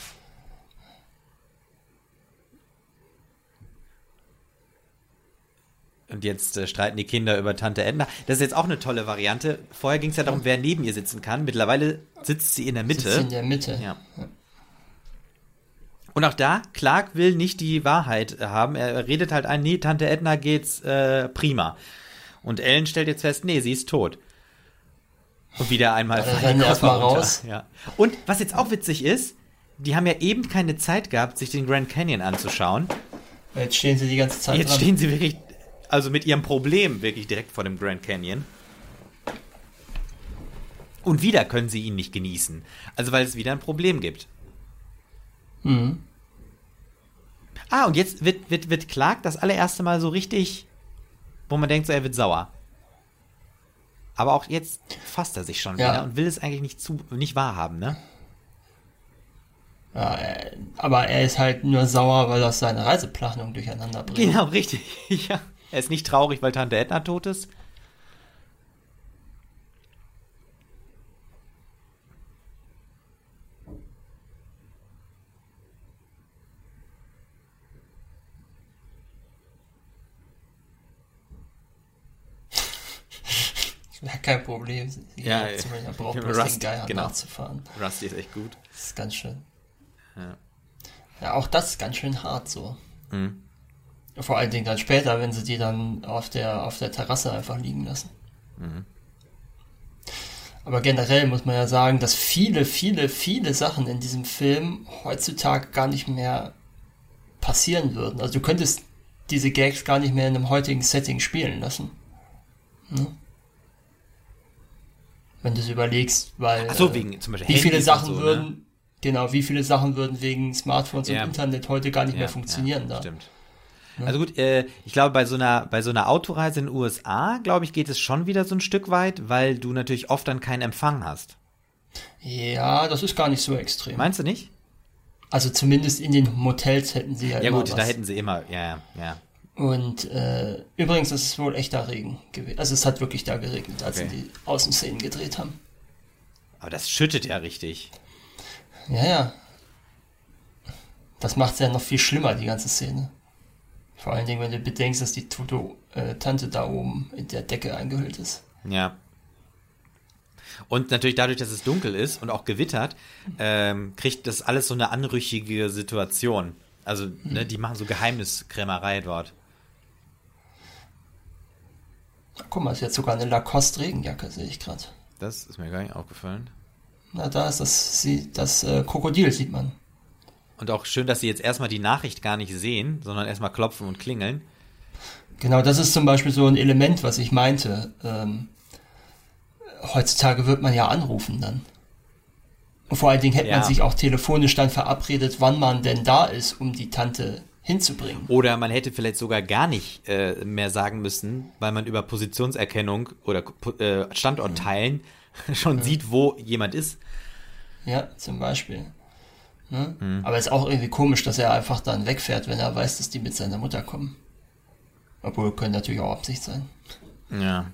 Und jetzt äh, streiten die Kinder über Tante Edna. Das ist jetzt auch eine tolle Variante. Vorher ging es ja darum, wer neben ihr sitzen kann. Mittlerweile sitzt sie in der Mitte. Sitzt in der Mitte. Ja. Und auch da, Clark will nicht die Wahrheit haben. Er redet halt ein, nee, Tante Edna geht's äh, prima. Und Ellen stellt jetzt fest, nee, sie ist tot. Und wieder einmal Ja, fallen rennen die erst mal Koffer runter. raus. Ja. Und was jetzt auch witzig ist, die haben ja eben keine Zeit gehabt, sich den Grand Canyon anzuschauen. Jetzt stehen sie die ganze Zeit Jetzt dran. stehen sie wirklich, also mit ihrem Problem wirklich direkt vor dem Grand Canyon. Und wieder können sie ihn nicht genießen. Also weil es wieder ein Problem gibt. Mhm. Ah, und jetzt wird, wird, wird Clark das allererste Mal so richtig, wo man denkt, so er wird sauer. Aber auch jetzt fasst er sich schon Ja. wieder und will es eigentlich nicht zu, nicht wahrhaben, ne? Ja, äh, aber er ist halt nur sauer, weil das seine Reiseplanung durcheinander bringt. Genau, richtig. Ja. Er ist nicht traurig, weil Tante Edna tot ist. Ja, kein Problem. Sie Ja, ja, er braucht bloß Rust, den Geier genau. nachzufahren. Rusty ist echt gut. Das ist ganz schön. Ja. Ja, auch das ist ganz schön hart so. Mhm. Vor allen Dingen dann später, wenn sie die dann auf der, auf der Terrasse einfach liegen lassen. Mhm. Aber generell muss man ja sagen, dass viele, viele, viele Sachen in diesem Film heutzutage gar nicht mehr passieren würden. Also du könntest diese Gags gar nicht mehr in einem heutigen Setting spielen lassen. Ne? Wenn du es überlegst, weil so, äh, wegen zum Beispiel wie viele Sachen so, würden, Ne? genau, wie viele Sachen würden wegen Smartphones Ja. und Internet heute gar nicht mehr funktionieren ja, da. Stimmt. Also gut, äh, ich glaube, bei so einer, bei so einer Autoreise in den USA, glaube ich, geht es schon wieder so ein Stück weit, weil du natürlich oft dann keinen Empfang hast. Ja, das ist gar nicht so extrem. Meinst du nicht? Also zumindest in den Motels hätten sie ja, Ja gut, was. da hätten sie immer, ja, ja, ja. Und äh, übrigens ist es wohl echter Regen gewesen. Also es hat wirklich da geregnet, als Okay. sie die Außenszenen gedreht haben. Aber das schüttet ja richtig. Ja, ja. Das macht es ja noch viel schlimmer, die ganze Szene. Vor allen Dingen, wenn du bedenkst, dass die Toto, äh, Tante da oben in der Decke eingehüllt ist. Ja. Und natürlich dadurch, dass es dunkel ist und auch gewittert, ähm, kriegt das alles so eine anrüchige Situation. Also, ne, die machen so Geheimniskrämerei dort. Guck mal, ist jetzt sogar eine Lacoste-Regenjacke, sehe ich gerade. Das ist mir gar nicht aufgefallen. Na, da ist das, sie, das äh, Krokodil, sieht man. Und auch schön, dass sie jetzt erstmal die Nachricht gar nicht sehen, sondern erstmal klopfen und klingeln. Genau, das ist zum Beispiel so ein Element, was ich meinte. Ähm, heutzutage wird man ja anrufen dann. Und vor allen Dingen hätte Ja. man sich auch telefonisch dann verabredet, wann man denn da ist, um die Tante hinzubringen. Oder man hätte vielleicht sogar gar nicht äh, mehr sagen müssen, weil man über Positionserkennung oder äh, Standortteilen schon sieht, wo jemand ist. Ja, zum Beispiel. Ne? Mhm. Aber ist auch irgendwie komisch, dass er einfach dann wegfährt, wenn er weiß, dass die mit seiner Mutter kommen. Obwohl, können natürlich auch Absicht sein. Ja.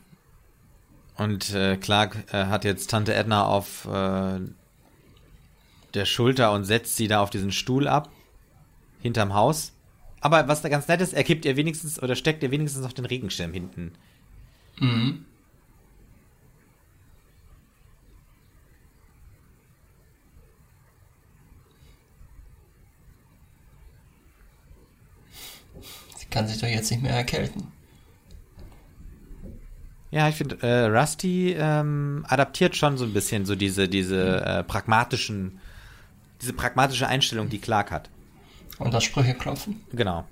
Und äh, Clark äh, hat jetzt Tante Edna auf äh, der Schulter und setzt sie da auf diesen Stuhl ab, hinterm Haus. Aber was da ganz nett ist, er kippt ihr wenigstens oder steckt ihr wenigstens noch den Regenschirm hinten. Mhm. kann sich doch jetzt nicht mehr erkälten. Ja, ich finde, äh, Rusty ähm, adaptiert schon so ein bisschen so diese, diese äh, pragmatischen, diese pragmatische Einstellung, die Clark hat. Und das Sprüche klopfen. Genau.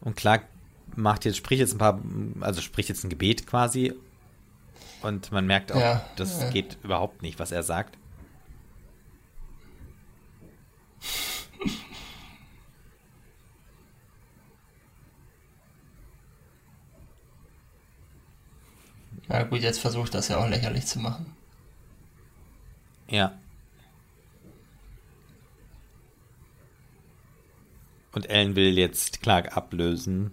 Und Clark macht jetzt, spricht jetzt ein paar, also spricht jetzt ein Gebet quasi. Und man merkt auch, Ja, das ja. geht überhaupt nicht, was er sagt. Ja gut, jetzt versucht das ja auch lächerlich zu machen. Ja. Und Ellen will jetzt Clark ablösen,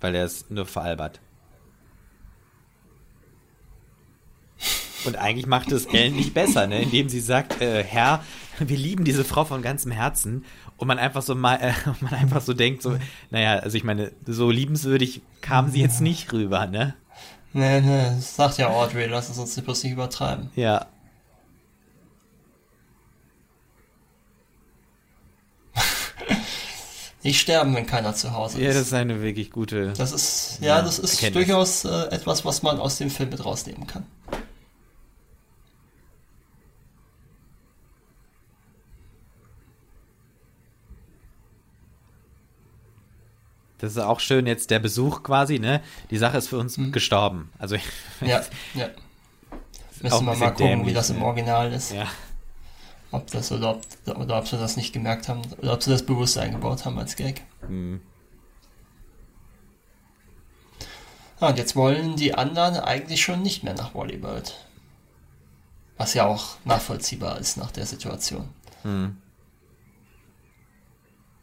weil er es nur veralbert. Und eigentlich macht es Ellen nicht besser, ne? indem sie sagt, äh, Herr, wir lieben diese Frau von ganzem Herzen. Und man einfach so mal, äh, man einfach so denkt, so, naja, also ich meine, so liebenswürdig kam sie jetzt nicht rüber, ne? Nee, nee, das sagt ja Audrey, lass es uns nicht bloß nicht übertreiben. Ja. Nicht sterben, wenn keiner zu Hause Ja, ist. das ist eine wirklich gute. Das ist, ja, Ja, das ist Erkenntnis. durchaus äh, etwas, was man aus dem Film mit rausnehmen kann. Das ist auch schön jetzt der Besuch quasi, ne? Die Sache ist für uns Mhm. gestorben. Also Ja, ja. Müssen wir mal gucken, wie dämlich, das im ne? Original ist. ja. Ob das oder ob, oder ob sie das nicht gemerkt haben oder ob sie das bewusst eingebaut haben als Gag. Hm. Ah, und jetzt wollen die anderen eigentlich schon nicht mehr nach Wally World. Was ja auch nachvollziehbar ist nach der Situation.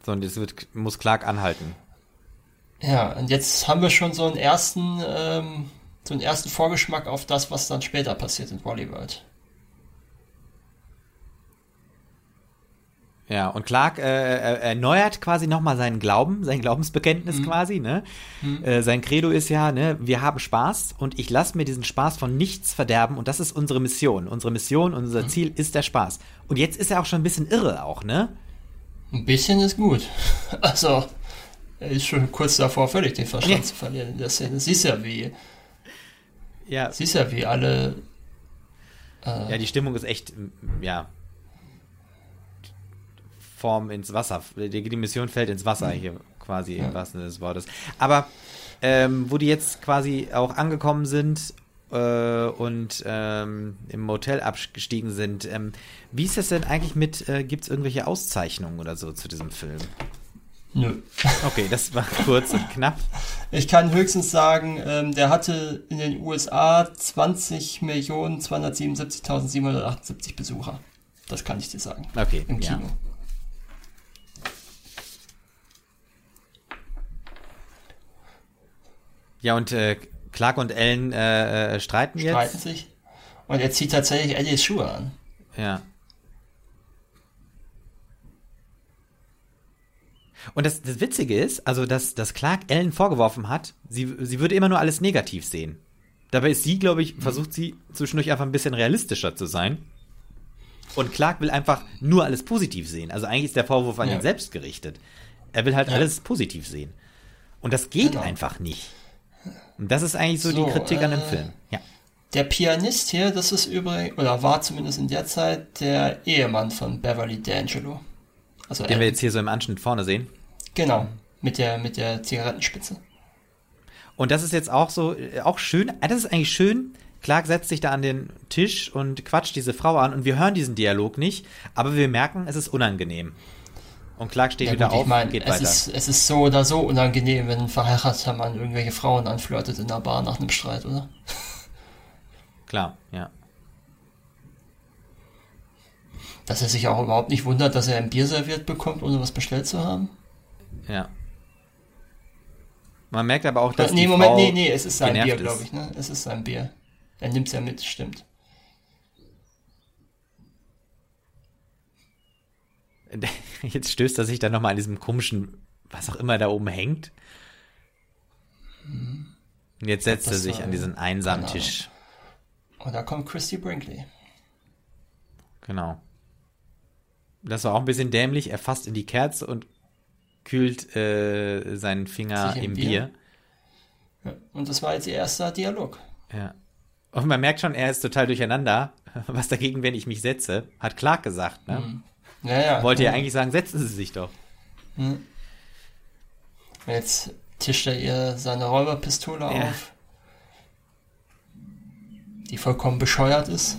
So, und jetzt wird, muss Clark anhalten. Ja, und jetzt haben wir schon so einen ersten, ähm, so einen ersten Vorgeschmack auf das, was dann später passiert in Wally World. Ja, und Clark äh, äh, erneuert quasi nochmal seinen Glauben, sein Glaubensbekenntnis quasi, ne? Äh, sein Credo ist ja, ne, wir haben Spaß und ich lasse mir diesen Spaß von nichts verderben und das ist unsere Mission. Unsere Mission, unser Ziel ist der Spaß. Und jetzt ist er auch schon ein bisschen irre auch, ne? Ein bisschen ist gut. Also, er ist schon kurz davor, völlig den Verstand Ja. zu verlieren in der Szene. Siehst ja, wie, Ja, siehst ja, wie alle, ja, die Stimmung ist echt, ja, Form ins Wasser. Die, die Mission fällt ins Wasser hier quasi im wahrsten Sinne des Wortes. Aber ähm, wo die jetzt quasi auch angekommen sind äh, und ähm, im Motel abgestiegen sind, ähm, wie ist das denn eigentlich mit, äh, gibt es irgendwelche Auszeichnungen oder so zu diesem Film? nö. Okay, das war kurz und knapp. Ich kann höchstens sagen, ähm, der hatte in den USA 20.277.778 Besucher. Das kann ich dir sagen. Okay, Im ja. Kino. Ja, und äh, Clark und Ellen äh, äh, streiten jetzt. Streiten sich. Und er zieht tatsächlich Ellies Schuhe an. Ja. Und das, das Witzige ist, also, dass, dass Clark Ellen vorgeworfen hat, sie, sie würde immer nur alles negativ sehen. Dabei ist sie, glaube ich, versucht sie zwischendurch einfach ein bisschen realistischer zu sein. Und Clark will einfach nur alles positiv sehen. Also eigentlich ist der Vorwurf an Ja. ihn selbst gerichtet. Er will halt Ja. alles positiv sehen. Und das geht Genau. einfach nicht. Und das ist eigentlich so, So, die Kritik an dem äh, Film. Ja. Der Pianist hier, das ist übrigens, oder war zumindest in der Zeit der Ehemann von Beverly D'Angelo. Also Den er- wir jetzt hier so im Anschnitt vorne sehen. genau, mit der, mit der Zigarettenspitze. Und das ist jetzt auch so, äh, auch schön, äh, das ist eigentlich schön. Clark setzt sich da an den Tisch und quatscht diese Frau an und wir hören diesen Dialog nicht, aber wir merken, es ist unangenehm. Und Clark steht Ja, wieder gut, auf ich meine, und geht es weiter. ist, es ist so oder so unangenehm, wenn ein verheirateter Mann irgendwelche Frauen anflirtet in der Bar nach einem Streit, oder? Klar, ja. Dass er sich auch überhaupt nicht wundert, dass er ein Bier serviert bekommt, ohne was bestellt zu haben. Ja. Man merkt aber auch, dass nee, die Moment, Frau nee, nee, es ist sein Bier, glaube ich, ne? Es ist sein Bier. Er nimmt's ja mit, stimmt. Jetzt stößt er sich dann nochmal an diesem komischen, was auch immer da oben hängt. Und jetzt setzt er sich an diesen einsamen Tisch. Und da kommt Christy Brinkley. Genau. Das war auch ein bisschen dämlich. Er fasst in die Kerze und kühlt äh, seinen Finger im im Bier. Bier? Ja. Und das war jetzt ihr erster Dialog. Ja. Und man merkt schon, er ist total durcheinander. Was dagegen, wenn ich mich setze, hat Clark gesagt. Ne? Ja, ja. Wollte ja eigentlich sagen, setzen Sie sich doch. Jetzt tischt er ihr seine Räuberpistole Ja. auf, die vollkommen bescheuert ist.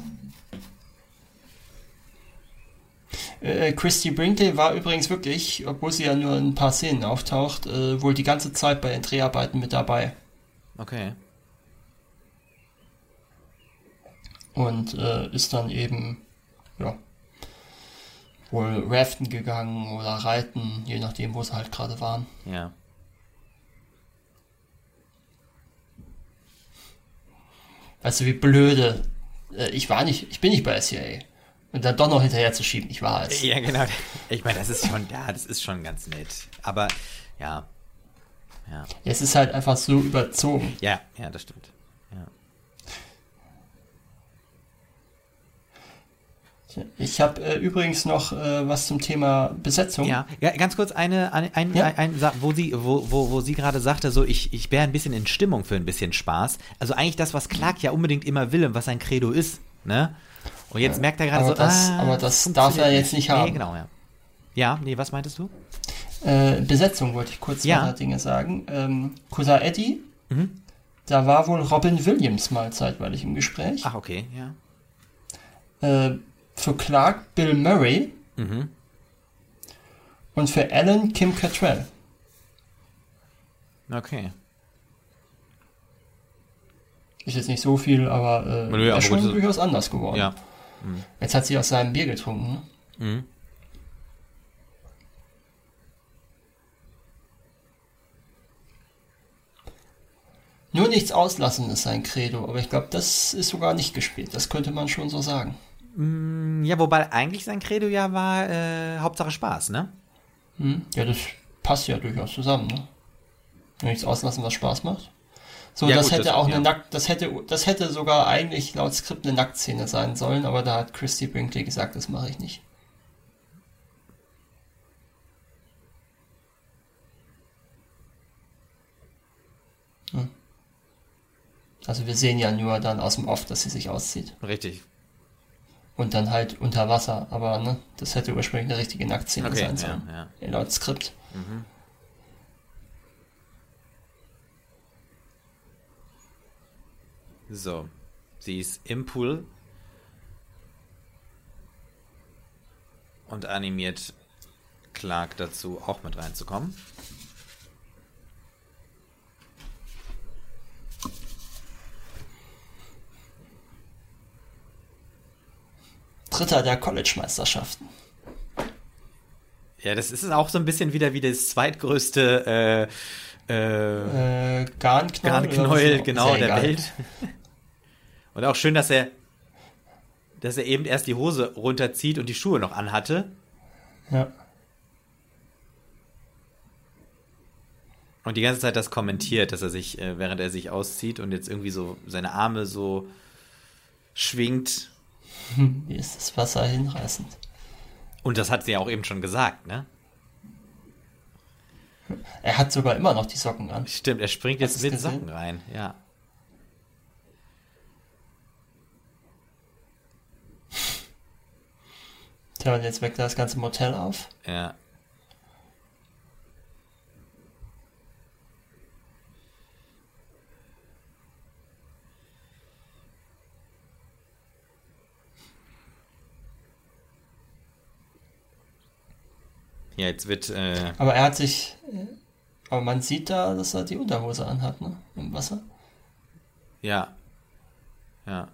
Äh, Christy Brinkley war übrigens wirklich, obwohl sie ja nur in ein paar Szenen auftaucht, äh, wohl die ganze Zeit bei den Dreharbeiten mit dabei. Okay. Und äh, ist dann eben, wohl raften gegangen oder reiten, je nachdem, wo sie halt gerade waren. Ja. Weißt du, wie blöde. Äh, ich war nicht, ich bin nicht bei SCA. Und dann doch noch hinterher zu schieben, ich war es. Ja, genau. Ich meine, das ist schon, ja, das ist schon ganz nett. Aber ja. Ja. Es ist halt einfach so überzogen. Ja, ja, das stimmt. Ja. Ich habe äh, übrigens noch äh, was zum Thema Besetzung. Ja, ja, ganz kurz eine, ein, ein, Ja. ein, ein wo sie, wo, wo, wo sie gerade sagte, so ich, ich wäre ein bisschen in Stimmung für ein bisschen Spaß. Also eigentlich das, was Clark ja unbedingt immer will und was sein Credo ist, ne? Und jetzt merkt er gerade so, das- ah, aber das darf er jetzt nicht haben. Nee, genau, ja. Ja, nee, was meintest du? Äh, Besetzung wollte ich kurz Ja. zwei Dinge sagen. Ähm, Cousin Eddie, Mhm. da war wohl Robin Williams mal zeitweilig im Gespräch. Ach, okay, ja. Äh, für Clark Bill Murray Mhm. und für Alan Kim Cattrall. Okay. Ist jetzt nicht so viel, aber äh, aber ist schon durchaus anders geworden. Ja. Jetzt hat sie aus seinem Bier getrunken. Ne? Mhm. Nur nichts auslassen ist sein Credo, aber ich glaube, das ist sogar nicht gespielt. Das könnte man schon so sagen. Ja, wobei eigentlich sein Credo ja war, äh, Hauptsache Spaß, ne? Hm? Ja, das passt ja durchaus zusammen. Ne? Nichts auslassen, was Spaß macht. So, Ja, das gut, hätte das- auch ja. eine Nackt, das hätte, das hätte sogar eigentlich laut Skript eine Nacktszene sein sollen, aber da hat Christy Brinkley gesagt, das mache ich nicht. Hm. Also wir sehen ja nur dann aus dem Off, dass sie sich auszieht. Richtig. Und dann halt unter Wasser, aber ne, das hätte ursprünglich eine richtige Nacktszene Okay, sein sollen. ja. Ja, Laut Skript. So. Sie ist im Pool und animiert Clark dazu, auch mit reinzukommen. Dritter der College-Meisterschaften. Ja, das ist auch so ein bisschen wieder wie das zweitgrößte äh, äh, Äh, Garnknäuel. Garnknäuel, genau, der egal. Welt. Und auch schön, dass er, dass er eben erst die Hose runterzieht und die Schuhe noch anhatte. Ja. Und die ganze Zeit das kommentiert, dass er sich, äh, während er sich auszieht und jetzt irgendwie so seine Arme so schwingt. Wie ist das Wasser hinreißend? Und das hat sie ja auch eben schon gesagt, ne? Er hat sogar immer noch die Socken an. Stimmt, er springt jetzt mit gesehen? Socken rein, ja. Tja, und jetzt weckt er das ganze Motel auf. Ja. Ja, jetzt wird, äh, Aber er hat sich. äh, Aber man sieht da, dass er die Unterhose anhat, ne? Im Wasser. ja. Ja.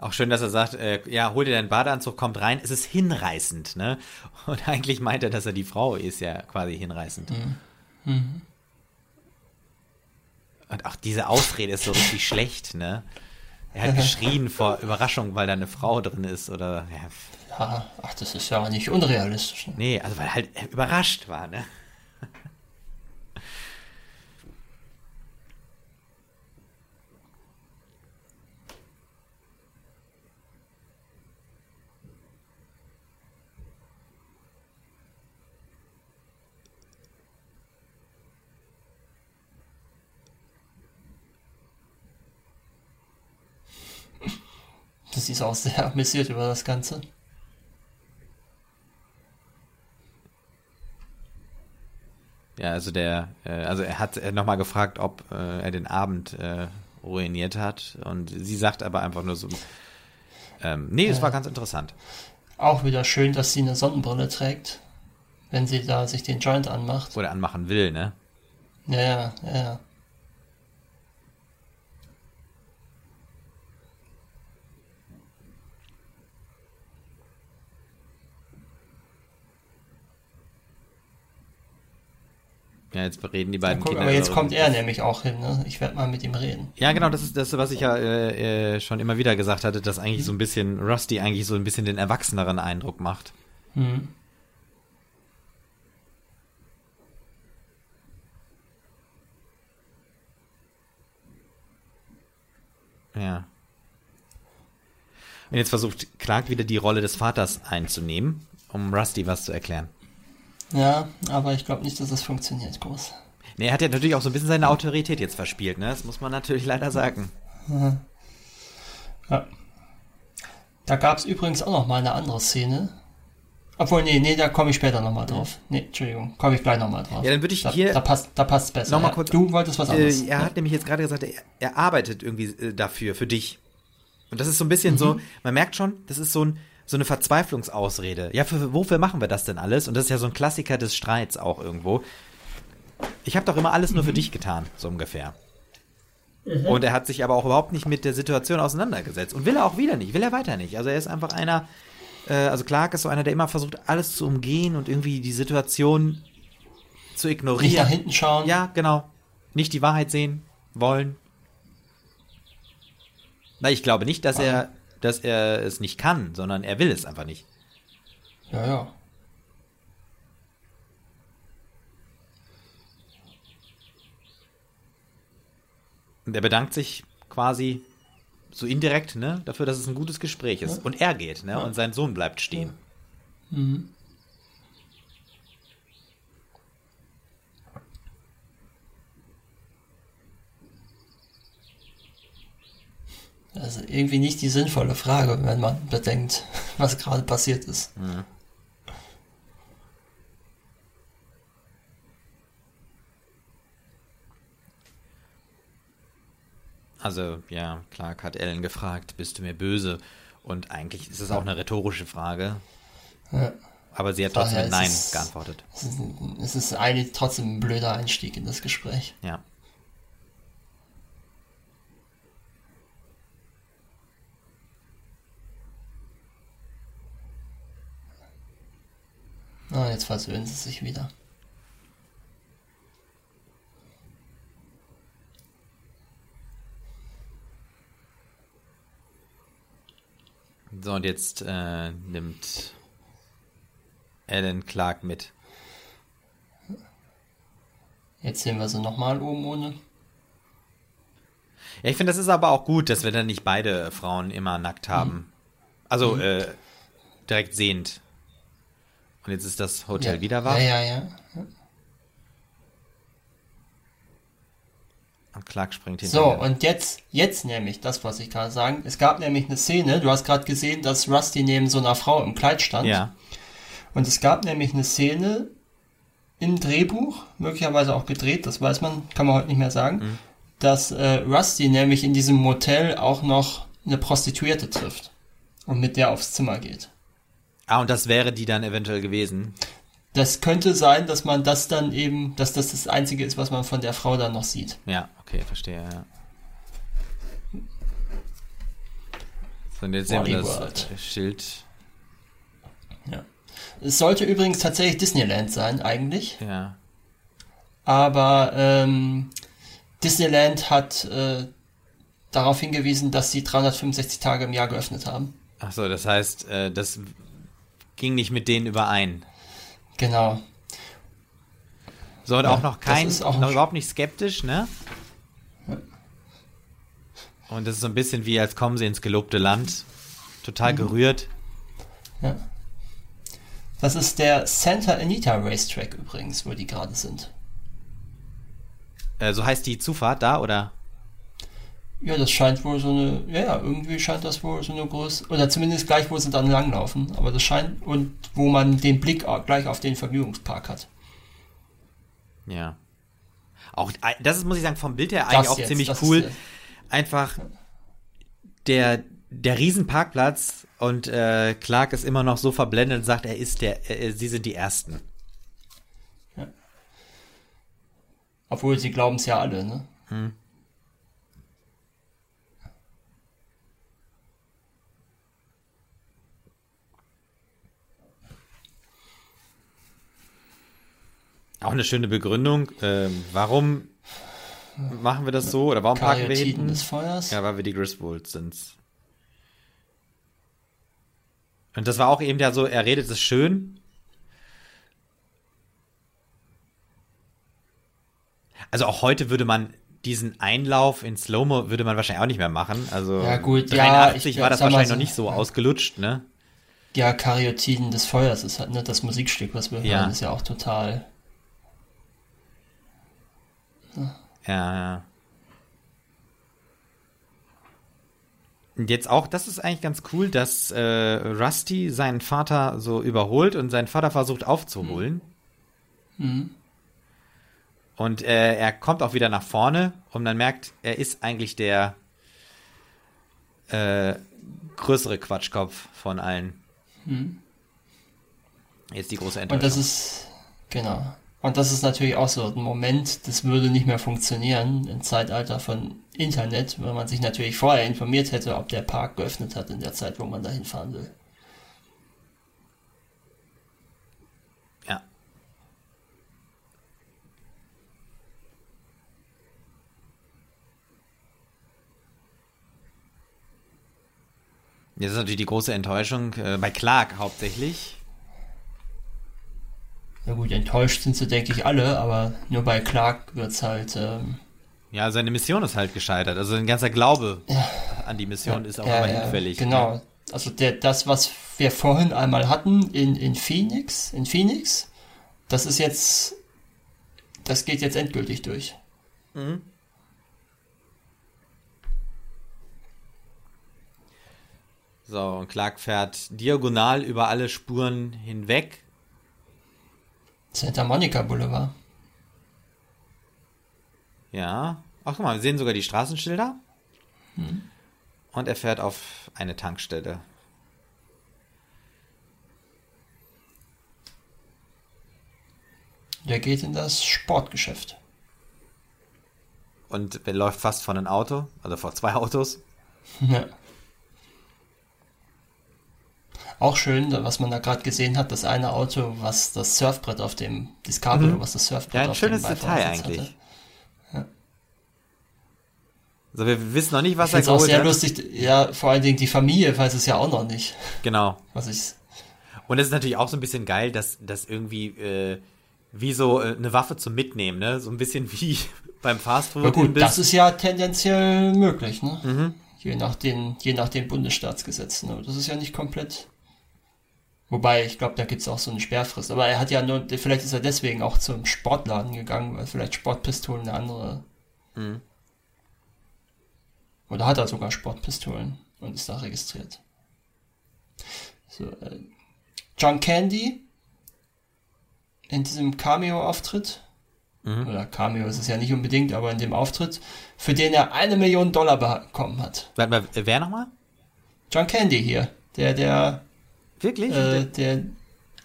Auch schön, dass er sagt, äh, ja, hol dir deinen Badeanzug, kommt rein. Es ist hinreißend, ne? Und eigentlich meint er, dass er die Frau ist, ja quasi hinreißend. Mhm. Und auch diese Ausrede ist so richtig schlecht, ne? Er hat geschrien vor Überraschung, weil da eine Frau drin ist oder ja, Ja, ach, das ist ja nicht unrealistisch. Ne? nee, also weil halt er überrascht war, ne? Sie ist auch sehr amüsiert über das Ganze. Ja, also der, äh, also er hat nochmal gefragt, ob äh, er den Abend äh, ruiniert hat und sie sagt aber einfach nur so, ähm, nee, es war ganz interessant. Auch wieder schön, dass sie eine Sonnenbrille trägt, wenn sie da sich den Joint anmacht. Oder anmachen will, ne? Ja, ja, ja. Ja, jetzt reden die beiden Guck, Kinder. aber jetzt darüber. kommt er nämlich auch hin, ne? Ich werde mal mit ihm reden. Ja, genau, das ist das, was ich ja äh, äh, schon immer wieder gesagt hatte, dass eigentlich so ein bisschen Rusty eigentlich so ein bisschen den erwachseneren Eindruck macht. Hm. Ja. Und jetzt versucht Clark wieder die Rolle des Vaters einzunehmen, um Rusty was zu erklären. Ja, aber ich glaube nicht, dass das funktioniert groß. Nee, er hat ja natürlich auch so ein bisschen seine Autorität jetzt verspielt, ne? Das muss man natürlich leider sagen. Ja. Da gab es übrigens auch noch mal eine andere Szene. Obwohl, nee, nee, da komme ich später noch mal drauf. Nee, Entschuldigung, komme ich gleich noch mal drauf. Ja, dann würde ich da, hier- Da passt da passt besser. Noch mal ja. kurz- Du wolltest was anderes. Äh, er hat nämlich jetzt gerade gesagt, er, er arbeitet irgendwie äh, dafür, für dich. Und das ist so ein bisschen so, man merkt schon, das ist so, ein, so eine Verzweiflungsausrede. Ja, für, wofür machen wir das denn alles? Und das ist ja so ein Klassiker des Streits auch irgendwo. Ich habe doch immer alles nur für dich getan, so ungefähr. Und er hat sich aber auch überhaupt nicht mit der Situation auseinandergesetzt. Und will er auch wieder nicht, will er weiter nicht. Also er ist einfach einer, äh, also Clark ist so einer, der immer versucht, alles zu umgehen und irgendwie die Situation zu ignorieren. Nicht nach hinten schauen. Ja, genau. Nicht die Wahrheit sehen wollen. Na, ich glaube nicht, dass er, dass er es nicht kann, sondern er will es einfach nicht. Ja, ja. Und er bedankt sich quasi so indirekt, ne, dafür, dass es ein gutes Gespräch ist. Und er geht, ne, und sein Sohn bleibt stehen. Also irgendwie nicht die sinnvolle Frage, wenn man bedenkt, was gerade passiert ist. Also, ja, Clark hat Ellen gefragt, bist du mir böse? Und eigentlich ist es auch eine rhetorische Frage. Ja. Aber sie hat Daher trotzdem ist Nein es- geantwortet. Es ist, es ist eigentlich trotzdem ein blöder Einstieg in das Gespräch. Ja. Ah, jetzt versöhnen sie sich wieder. So, und jetzt äh, nimmt Ellen Clark mit. Jetzt sehen wir sie nochmal oben ohne. Ja, ich finde, das ist aber auch gut, dass wir dann nicht beide Frauen immer nackt haben. Also äh, direkt sehend. Und jetzt ist das Hotel ja. wieder wach. Ja, ja, ja. Und Clark springt So, hinterher. und jetzt, jetzt nämlich das, was ich gerade sagen. Es gab nämlich eine Szene, du hast gerade gesehen, dass Rusty neben so einer Frau im Kleid stand. ja. Und es gab nämlich eine Szene im Drehbuch, möglicherweise auch gedreht, das weiß man, kann man heute nicht mehr sagen, Mhm. dass äh, Rusty nämlich in diesem Motel auch noch eine Prostituierte trifft und mit der aufs Zimmer geht. Ah, und das wäre die dann eventuell gewesen. Das könnte sein, dass man das dann eben, dass das das Einzige ist, was man von der Frau dann noch sieht. Ja, okay, verstehe, ja. So, und jetzt sehen wir das Schild. Ja. Es sollte übrigens tatsächlich Disneyland sein, eigentlich. Ja. Aber ähm, Disneyland hat äh, darauf hingewiesen, dass sie 365 Tage im Jahr geöffnet haben. Ach so, das heißt, äh, das ging nicht mit denen überein. Genau. So, und Ja, auch noch kein, auch noch überhaupt nicht skeptisch, ne? Und das ist so ein bisschen wie, als kommen sie ins gelobte Land. Total Mhm. gerührt. Ja. Das ist der Santa Anita Racetrack übrigens, wo die gerade sind. Äh, so heißt die Zufahrt da, oder? Ja, das scheint wohl so eine, ja, ja, irgendwie scheint das wohl so eine große, oder zumindest gleich, wo sie dann langlaufen. Aber das scheint, und wo man den Blick auch gleich auf den Vergnügungspark hat. Ja. Auch, das ist, muss ich sagen, vom Bild her eigentlich das auch jetzt, ziemlich cool. Einfach der, der Riesenparkplatz und äh, Clark ist immer noch so verblendet und sagt, er ist der, äh, sie sind die Ersten. Ja. Obwohl sie glauben es ja alle, ne? Hm. Auch eine schöne Begründung. Ähm, warum machen wir das so? Oder warum parken wir hinten? des Feuers? Ja, weil wir die Griswolds sind. Und das war auch eben ja so, er redet es schön. Also auch heute würde man diesen Einlauf in Slow-Mo würde man wahrscheinlich auch nicht mehr machen. Also ja, gut, 83 ja, war das wahrscheinlich so, noch nicht so ausgelutscht, ne? Ja, Karyotiden des Feuers ist halt, ne, das Musikstück, was wir ja. hören, ist ja auch total Ja, ja. Und jetzt auch, das ist eigentlich ganz cool, dass äh, Rusty seinen Vater so überholt und seinen Vater versucht aufzuholen. Mhm. Und äh, er kommt auch wieder nach vorne und man merkt, er ist eigentlich der äh, größere Quatschkopf von allen. Mhm. Jetzt die große Enttäuschung. Und das ist, genau. Und das ist natürlich auch so ein Moment, das würde nicht mehr funktionieren im Zeitalter von Internet, wenn man sich natürlich vorher informiert hätte, ob der Park geöffnet hat in der Zeit, wo man dahin fahren will. Ja. Jetzt ist natürlich die große Enttäuschung äh, bei Clark hauptsächlich ja gut, enttäuscht sind sie, denke ich, alle, aber nur bei Clark wird es halt. Ähm, ja, seine Mission ist halt gescheitert. Also ein ganzer Glaube ja, an die Mission ja, ist auch ja, immer hinfällig. Genau. Ne? Also der, das, was wir vorhin einmal hatten in, in Phoenix, in Phoenix, das ist jetzt, das geht jetzt endgültig durch. Mhm. So, und Clark fährt diagonal über alle Spuren hinweg Santa Monica Boulevard. Ja. Ach, guck mal, wir sehen sogar die Straßenschilder. Hm. Und er fährt auf eine Tankstelle. Der geht in das Sportgeschäft. Und er läuft fast vor einem Auto, also vor zwei Autos. Ja. Auch schön, was man da gerade gesehen hat, das eine Auto, was das Surfbrett auf dem Discovery, mhm. was das Surfbrett ja, ein auf schönes dem Detail eigentlich. Ja. Also wir wissen noch nicht, was er geholt auch sehr hat. lustig, ja, vor allen Dingen die Familie weiß es ja auch noch nicht. Genau. Was ich. Und es ist natürlich auch so ein bisschen geil, dass das irgendwie äh, wie so äh, eine Waffe zum Mitnehmen, ne? So ein bisschen wie beim Fastfood. Ja gut, das ist ja tendenziell möglich, ne? Mhm. Je nach den, je nach den Bundesstaatsgesetzen. Ne? Das ist ja nicht komplett Wobei, ich glaube, da gibt es auch so eine Sperrfrist. Aber er hat ja nur, vielleicht ist er deswegen auch zum Sportladen gegangen, weil vielleicht Sportpistolen eine andere. Mhm. Oder hat er sogar Sportpistolen und ist da registriert. So, äh, John Candy in diesem Cameo-Auftritt. Mhm. Oder Cameo ist es ja nicht unbedingt, aber in dem Auftritt, für den er eine Million Dollar bekommen hat. Warte mal, wer nochmal? John Candy hier. Der, der Wirklich? Äh, der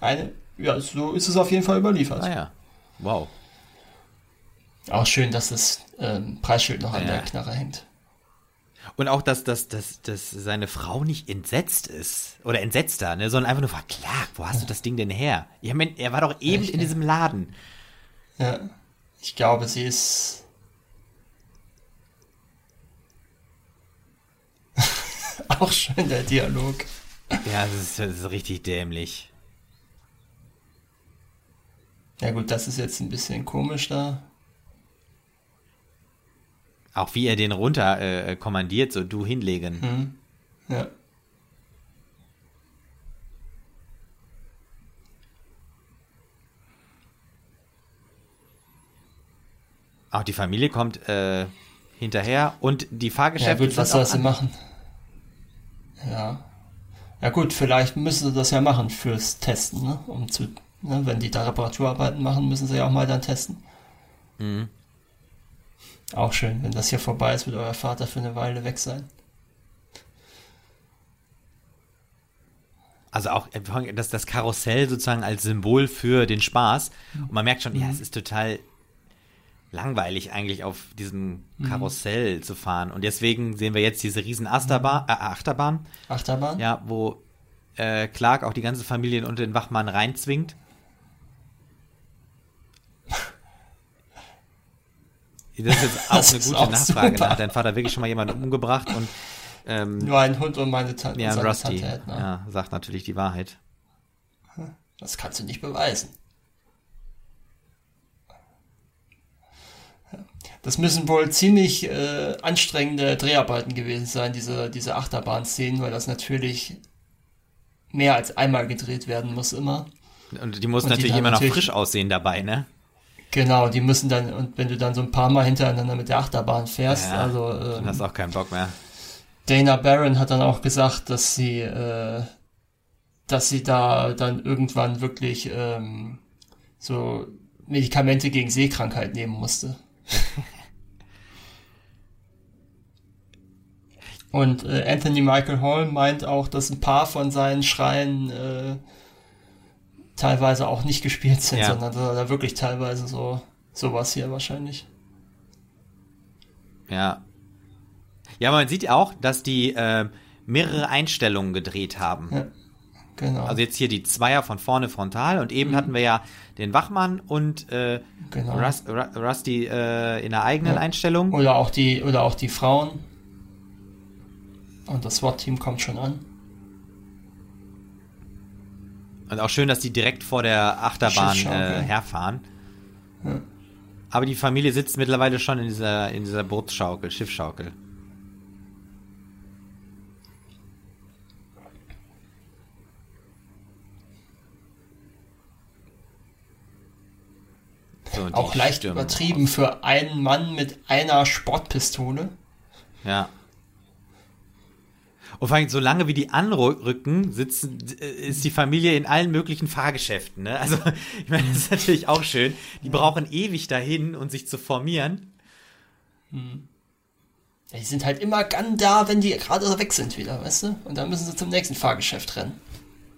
eine, ja, so ist es auf jeden Fall überliefert. Ah ja. Wow. Auch schön, dass das ähm, Preisschild noch an ja. der Knarre hängt. Und auch, dass, dass, dass, dass seine Frau nicht entsetzt ist. Oder entsetzter, ne? sondern einfach nur war, klar, wo hast du das Ding denn her? Ich meine, er war doch eben Echt, in diesem Laden. Ja. Ich glaube, sie ist. auch schön der Dialog. Ja, das ist, das ist richtig dämlich. Ja gut, das ist jetzt ein bisschen komisch da. Auch wie er den runter äh, kommandiert, so du hinlegen. Hm. Ja. Auch die Familie kommt äh, hinterher und die Fahrgeschäfte. Ja gut, was soll sie machen? Ja. Ja gut, vielleicht müssen sie das ja machen fürs Testen, ne? Um zu, ne? wenn die da Reparaturarbeiten machen, müssen sie ja auch mal dann testen. Mhm. Auch schön, wenn das hier vorbei ist, wird euer Vater für eine Weile weg sein. Also auch äh, das, das Karussell sozusagen als Symbol für den Spaß. Und man merkt schon, mhm. ja, es ist total langweilig eigentlich auf diesem mhm. Karussell mhm. zu fahren. Und deswegen sehen wir jetzt diese riesen Achterbahn, äh, Achterbahn. Achterbahn? Ja, wo äh, Clark auch die ganze Familie unter den Wachmann reinzwingt. Das ist jetzt auch das eine gute Nachfrage. Da hat dein Vater wirklich schon mal jemanden umgebracht und ähm, Nur ein Hund und meine Tante. Ja, Rusty. Tante hat, ne? Ja, sagt natürlich die Wahrheit. Das kannst du nicht beweisen. Das müssen wohl ziemlich äh, anstrengende Dreharbeiten gewesen sein, diese, diese Achterbahn-Szenen, weil das natürlich mehr als einmal gedreht werden muss immer. Und die muss und natürlich die immer noch frisch aussehen dabei, ne? Genau, die müssen dann, und wenn du dann so ein paar Mal hintereinander mit der Achterbahn fährst, ja, also. Ähm, dann hast du auch keinen Bock mehr. Dana Barron hat dann auch gesagt, dass sie, äh, dass sie da dann irgendwann wirklich ähm, so Medikamente gegen Seekrankheit nehmen musste. Und äh, Anthony Michael Hall meint auch, dass ein paar von seinen Schreien äh, teilweise auch nicht gespielt sind, ja. sondern da wirklich teilweise so sowas hier wahrscheinlich. Ja, ja, man sieht auch, dass die äh, mehrere Einstellungen gedreht haben. Ja, genau. Also jetzt hier die Zweier von vorne frontal und eben mhm. hatten wir ja den Wachmann und äh, genau. Rust, Rusty äh, in der eigenen ja. Einstellung. Oder auch die oder auch die Frauen. Und das SWAT-Team kommt schon an. Und auch schön, dass die direkt vor der Achterbahn äh, herfahren. Ja. Aber die Familie sitzt mittlerweile schon in dieser, in dieser Bootsschaukel, Schiffschaukel. So, auch leicht übertrieben für einen Mann mit einer Sportpistole. Ja. Und vor allem, solange wie die anrücken, sitzen, äh, ist die Familie in allen möglichen Fahrgeschäften. Ne? Also, ich meine, das ist natürlich auch schön. Die brauchen ewig dahin, um sich zu formieren. Hm. Ja, die sind halt immer ganz da, wenn die gerade weg sind wieder, weißt du? Und dann müssen sie zum nächsten Fahrgeschäft rennen.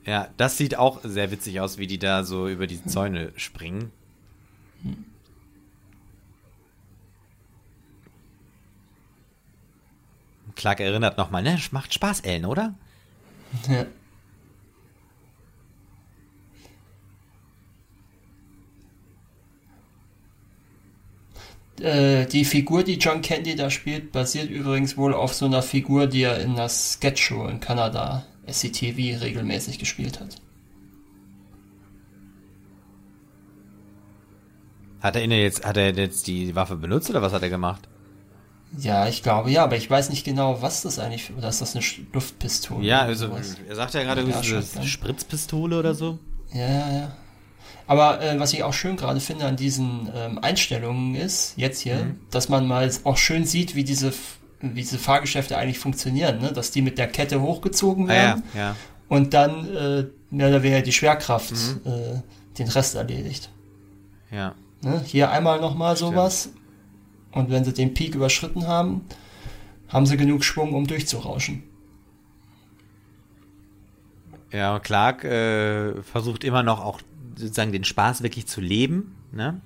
Ja, das sieht auch sehr witzig aus, wie die da so über die Zäune springen. Clark erinnert nochmal, ne? Macht Spaß, Ellen, oder? Ja. Äh, die Figur, die John Candy da spielt, basiert übrigens wohl auf so einer Figur, die er in der Sketch-Show in Kanada, SCTV, regelmäßig gespielt hat. Hat er jetzt, hat er jetzt die Waffe benutzt oder was hat er gemacht? Ja, ich glaube ja, aber ich weiß nicht genau, was das eigentlich, oder ist das eine Luftpistole? Ja, also er sagt ja gerade, ja, diese Spritzpistole oder so. Ja, ja, ja. Aber äh, was ich auch schön gerade finde an diesen ähm, Einstellungen ist, jetzt hier, mhm. dass man mal auch schön sieht, wie diese, wie diese Fahrgeschäfte eigentlich funktionieren, ne? dass die mit der Kette hochgezogen werden ah, ja, ja. und dann äh, mehr oder weniger die Schwerkraft mhm. äh, den Rest erledigt. Ja. Ne? Hier einmal nochmal sowas. Und wenn sie den Peak überschritten haben, haben sie genug Schwung, um durchzurauschen. Ja, Clark äh, versucht immer noch auch sozusagen den Spaß wirklich zu leben. Ne?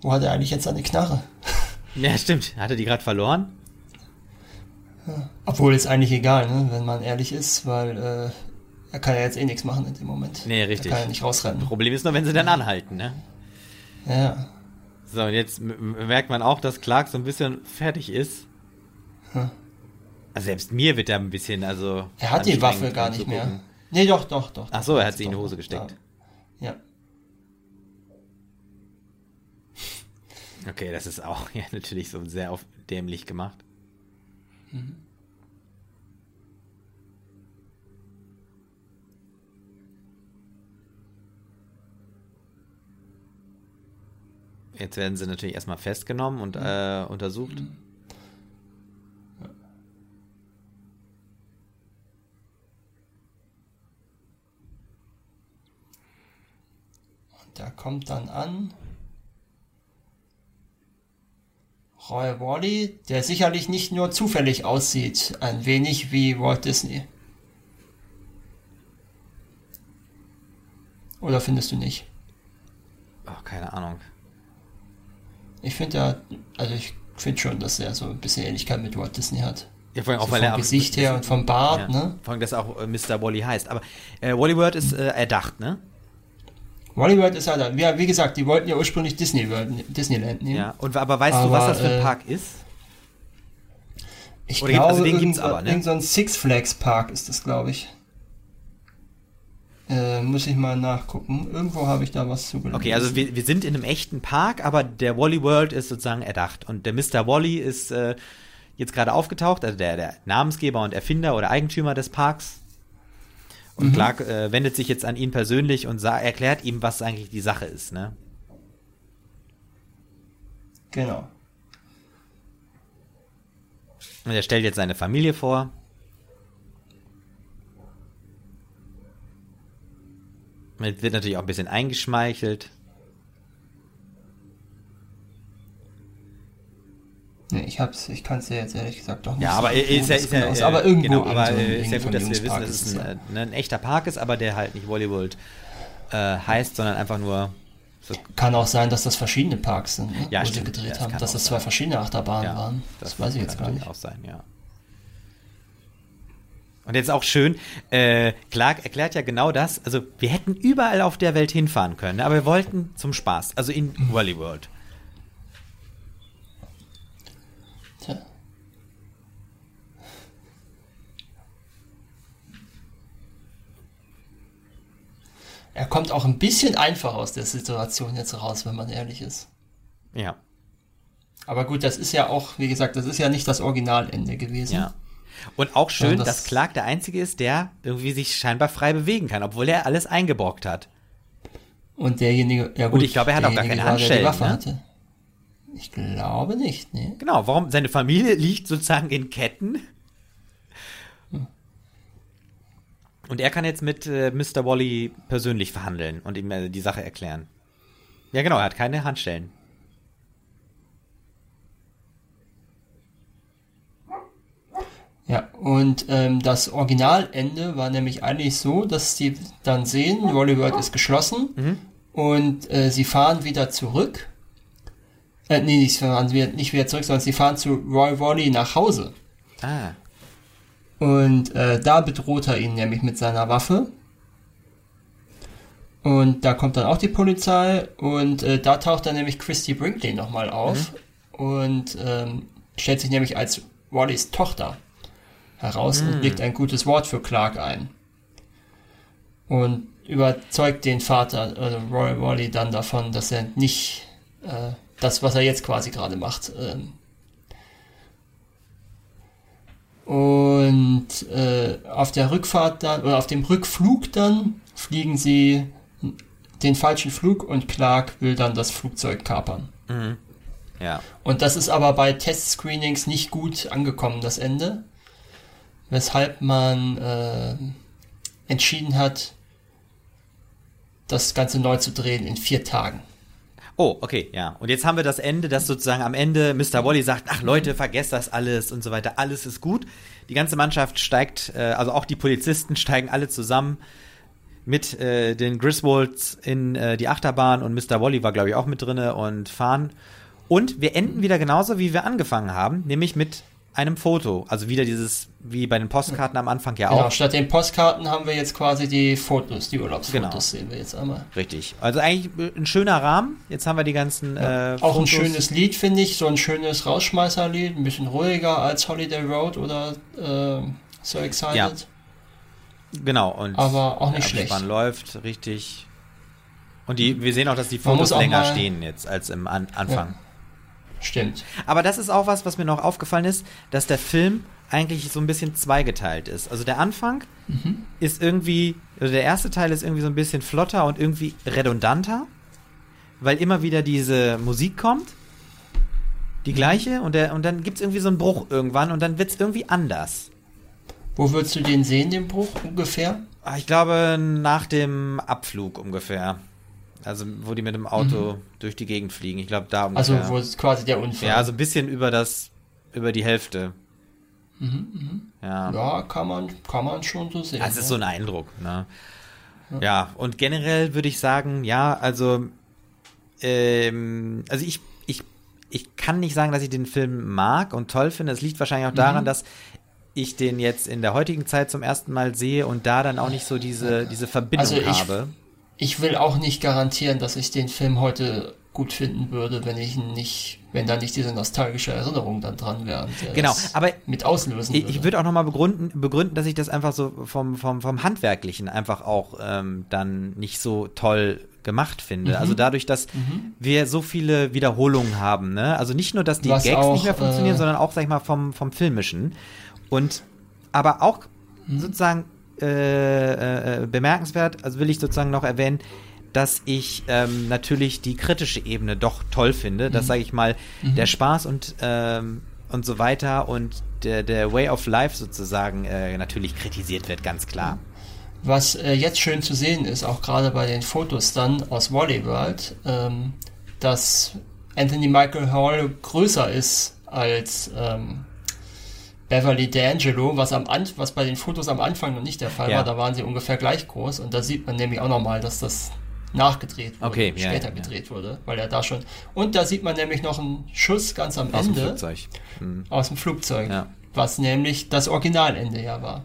Wo hat er eigentlich jetzt seine Knarre? Ja, stimmt. Hat er die gerade verloren? Ja. Obwohl ist eigentlich egal, ne? wenn man ehrlich ist, weil äh, er kann ja jetzt eh nichts machen in dem Moment. Nee, richtig. Er kann ja nicht rausrennen. Problem ist nur, wenn sie dann anhalten, ne? Ja. So, und jetzt merkt man auch, dass Clark so ein bisschen fertig ist. Hm. Also selbst mir wird er ein bisschen, also. Er hat die Waffe gar nicht mehr. Nee, doch, doch, doch. Ach so, er hat sie in die Hose gesteckt. Ja. Okay, das ist auch ja, natürlich so sehr auf dämlich gemacht. Mhm. Jetzt werden sie natürlich erstmal festgenommen und äh, untersucht. Und da kommt dann an Roy Wally, der sicherlich nicht nur zufällig aussieht, ein wenig wie Walt Disney. Oder findest du nicht? Oh, keine Ahnung. Ich finde ja, also ich finde schon, dass er so ein bisschen Ähnlichkeit mit Walt Disney hat. Ja, vor allem auch, So weil vom er Gesicht her und vom Bart, ja, ne? Vor allem, dass er auch äh, Mr. Wally heißt. Aber äh, Wally World ist äh, erdacht, ne? Wally World ist halt, ja, wie gesagt, die wollten ja ursprünglich Disney World, Disneyland nehmen. Ja. Und aber weißt du, Aber, was das für ein äh, Park ist? Ich Oder gibt- glaube, also den gibt's aber, ne? irgend so ein Six Flags Park ist das, glaube ich. Äh, muss ich mal nachgucken. Irgendwo habe ich da was zugelesen. Okay, also wir, wir sind in einem echten Park, aber der Wally World ist sozusagen erdacht. Und der Mr. Wally ist äh, jetzt gerade aufgetaucht, also der, der Namensgeber und Erfinder oder Eigentümer des Parks. Und Clark äh, wendet sich jetzt an ihn persönlich und erklärt ihm, was eigentlich die Sache ist, ne? Genau. Und er stellt jetzt seine Familie vor. Jetzt wird natürlich auch ein bisschen eingeschmeichelt. Nee, ich hab's, ich kann es ja jetzt ehrlich gesagt doch nicht Ja, aber sagen, ist ja, das ist ja, genau ist. äh, aber irgendwo genau, aber so ein- äh, ist ja gut, dass wir wissen, dass es ein, ja. ne, ein echter Park ist, aber der halt nicht Hollywood äh, heißt, sondern einfach nur so, Kann auch sein, dass das verschiedene Parks sind, ne? Ja, wo stimmt. gedreht Ja, das haben, kann dass das sein. zwei verschiedene Achterbahnen ja, waren. Das, weiß ich jetzt gar kann nicht. auch sein, ja. Und jetzt auch schön, äh, Clark erklärt ja genau das. Also wir hätten überall auf der Welt hinfahren können, aber wir wollten zum Spaß, also in Mhm. Wally World. Tja. Er kommt auch ein bisschen einfach aus der Situation jetzt raus, wenn man ehrlich ist. Ja, Aber gut, das ist ja auch, wie gesagt, das ist ja nicht das Originalende gewesen. ja. Und auch schön, Ja, das- dass Clark der Einzige ist, der irgendwie sich scheinbar frei bewegen kann, obwohl er alles eingebrockt hat. Und derjenige, ja gut, ich glaube, er hat auch gar keine Handschellen, ne? Ich glaube nicht, ne? Genau, warum? Seine Familie liegt sozusagen in Ketten. Und er kann jetzt mit äh, Mr. Wally persönlich verhandeln und ihm äh, die Sache erklären. Ja, genau, er hat keine Handstellen. Ja, und ähm, das Originalende war nämlich eigentlich so, dass die dann sehen, Wally World ist geschlossen Mhm. und äh, sie fahren wieder zurück. Äh, nee, nicht, fahren wieder, nicht wieder zurück, sondern sie fahren zu Roy Wally nach Hause. Ah, Und äh, da bedroht er ihn nämlich mit seiner Waffe. Und da kommt dann auch die Polizei und äh, da taucht dann nämlich Christy Brinkley nochmal auf und ähm, stellt sich nämlich als Wallys Tochter heraus und legt ein gutes Wort für Clark ein. Und überzeugt den Vater, also Roy Wally, dann davon, dass er nicht äh, das, was er jetzt quasi gerade macht, ähm, Und äh, auf der Rückfahrt dann, oder auf dem Rückflug dann, fliegen sie den falschen Flug und Clark will dann das Flugzeug kapern. ja. Und das ist aber bei Testscreenings nicht gut angekommen, das Ende. Weshalb man äh, entschieden hat, das Ganze neu zu drehen in vier Tagen. Oh, okay, ja. Und jetzt haben wir das Ende, dass sozusagen am Ende Mr. Wally sagt, ach Leute, vergesst das alles und so weiter, alles ist gut. Die ganze Mannschaft steigt, äh, also auch die Polizisten steigen alle zusammen mit äh, den Griswolds in äh, die Achterbahn und Mr. Wally war, glaube ich, auch mit drinne und fahren. Und wir enden wieder genauso, wie wir angefangen haben, nämlich mit einem Foto. Also wieder dieses, wie bei den Postkarten am Anfang ja Genau, auch. statt den Postkarten haben wir jetzt quasi die Fotos, die Urlaubsfotos Genau. sehen wir jetzt einmal. Richtig. Also eigentlich ein schöner Rahmen. Jetzt haben wir die ganzen äh, Auch ein schönes Lied, finde ich, so ein schönes Rausschmeißerlied, ein bisschen ruhiger als Holiday Road oder äh, So Excited. Ja. Genau, und Aber auch nicht schlecht. Abspann läuft richtig. Und die, wir sehen auch, dass die Man Fotos länger mal- stehen jetzt als im An Anfang. Stimmt. Aber das ist auch was, was mir noch aufgefallen ist, dass der Film eigentlich so ein bisschen zweigeteilt ist. Also der Anfang Mhm. ist irgendwie, also der erste Teil ist irgendwie so ein bisschen flotter und irgendwie redundanter. weil immer wieder diese Musik kommt. Die Mhm. gleiche und, der, und dann gibt es irgendwie so einen Bruch irgendwann und dann wird es irgendwie anders. Wo würdest du den sehen, den Bruch ungefähr? Ah, Ich glaube, nach dem Abflug ungefähr. Also, wo die mit dem Auto durch die Gegend fliegen. Ich glaube, da Mhm. Also ungefähr. wo es quasi der Unfall. ja, so ein bisschen über das, über die Hälfte. Ja. ja, kann man, kann man schon so sehen. Das ist ne? so ein Eindruck, ne? Ja, und generell würde ich sagen, ja, also, ähm, also ich, ich, ich kann nicht sagen, dass ich den Film mag und toll finde. Es liegt wahrscheinlich auch daran, Mhm. dass ich den jetzt in der heutigen Zeit zum ersten Mal sehe und da dann auch nicht so diese, diese Verbindung Also ich- habe. Ich will auch nicht garantieren, dass ich den Film heute gut finden würde, wenn ich ihn nicht, wenn da nicht diese nostalgische Erinnerung dann dran wäre. Genau, aber mit auslösen Ich, würde. ich würde auch nochmal begründen, begründen, dass ich das einfach so vom, vom, vom Handwerklichen einfach auch ähm, dann nicht so toll gemacht finde. Mhm. Also dadurch, dass wir so viele Wiederholungen haben, ne? Also nicht nur, dass die Was Gags auch, nicht mehr funktionieren, äh, sondern auch, sag ich mal, vom, vom Filmischen. Und aber auch Mhm. sozusagen äh, äh, bemerkenswert, also will ich sozusagen noch erwähnen, dass ich ähm, natürlich die kritische Ebene doch toll finde, Mhm. dass, sage ich mal, der Spaß und, ähm, und so weiter und der, der Way of Life sozusagen äh, natürlich kritisiert wird, ganz klar. Was äh, jetzt schön zu sehen ist, auch gerade bei den Fotos dann aus Wally World, ähm, dass Anthony Michael Hall größer ist als ähm, Beverly D'Angelo, was, am An was bei den Fotos am Anfang noch nicht der Fall Ja. war. Da waren sie ungefähr gleich groß und da sieht man nämlich auch nochmal, dass das nachgedreht wurde, Okay, später ja, ja. gedreht wurde, weil er da schon. Und da sieht man nämlich noch einen Schuss ganz am Aus dem Ende Flugzeug. Mhm. aus dem Flugzeug, Ja. was nämlich das Originalende ja war,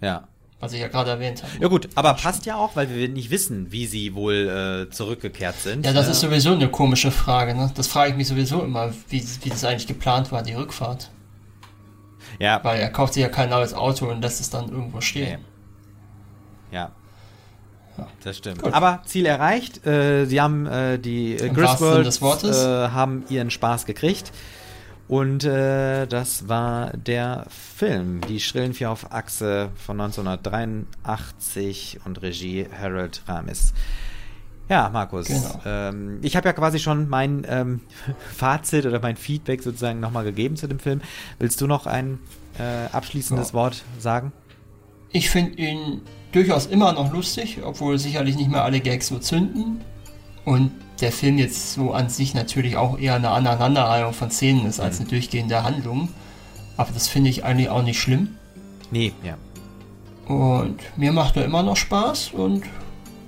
Ja. was ich ja gerade erwähnt habe. Ja gut, aber passt ja auch, weil wir nicht wissen, wie sie wohl äh, zurückgekehrt sind. Ja, das Äh, ist sowieso eine komische Frage. Ne? Das frage ich mich sowieso immer, wie, wie das eigentlich geplant war, die Rückfahrt. Ja, Weil er kauft sich ja kein neues Auto und lässt es dann irgendwo stehen. Ja. Das stimmt. Gut. Aber Ziel erreicht. Äh, sie haben äh, die äh, Griswolds äh, haben ihren Spaß gekriegt. Und äh, das war der Film, Die Schrillen vier auf Achse von 1983 und Regie Harold Ramis. Ja, Markus, Genau. ähm, ich habe ja quasi schon mein ähm, Fazit oder mein Feedback sozusagen nochmal gegeben zu dem Film. Willst du noch ein äh, abschließendes Ja. Wort sagen? Ich finde ihn durchaus immer noch lustig, obwohl sicherlich nicht mehr alle Gags so zünden. Und der Film jetzt so an sich natürlich auch eher eine Aneinanderreihung von Szenen ist als eine durchgehende Handlung. Aber das finde ich eigentlich auch nicht schlimm. Nee, ja. Und mir macht er immer noch Spaß und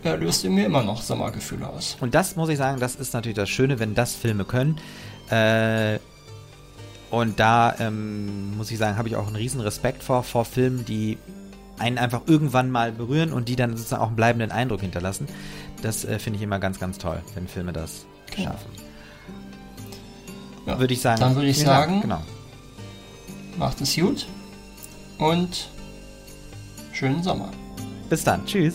er löst in mir immer noch Sommergefühle aus. Und das muss ich sagen, das ist natürlich das Schöne, wenn das Filme können. Äh, und da ähm, muss ich sagen, habe ich auch einen riesen Respekt vor, vor Filmen, die einen einfach irgendwann mal berühren und die dann sozusagen auch einen bleibenden Eindruck hinterlassen. Das äh, finde ich immer ganz, ganz toll, wenn Filme das Genau. schaffen. Ja, Würde ich sagen. Dann würde ich Dank. sagen, Genau. macht es gut und schönen Sommer. Bis dann. Tschüss.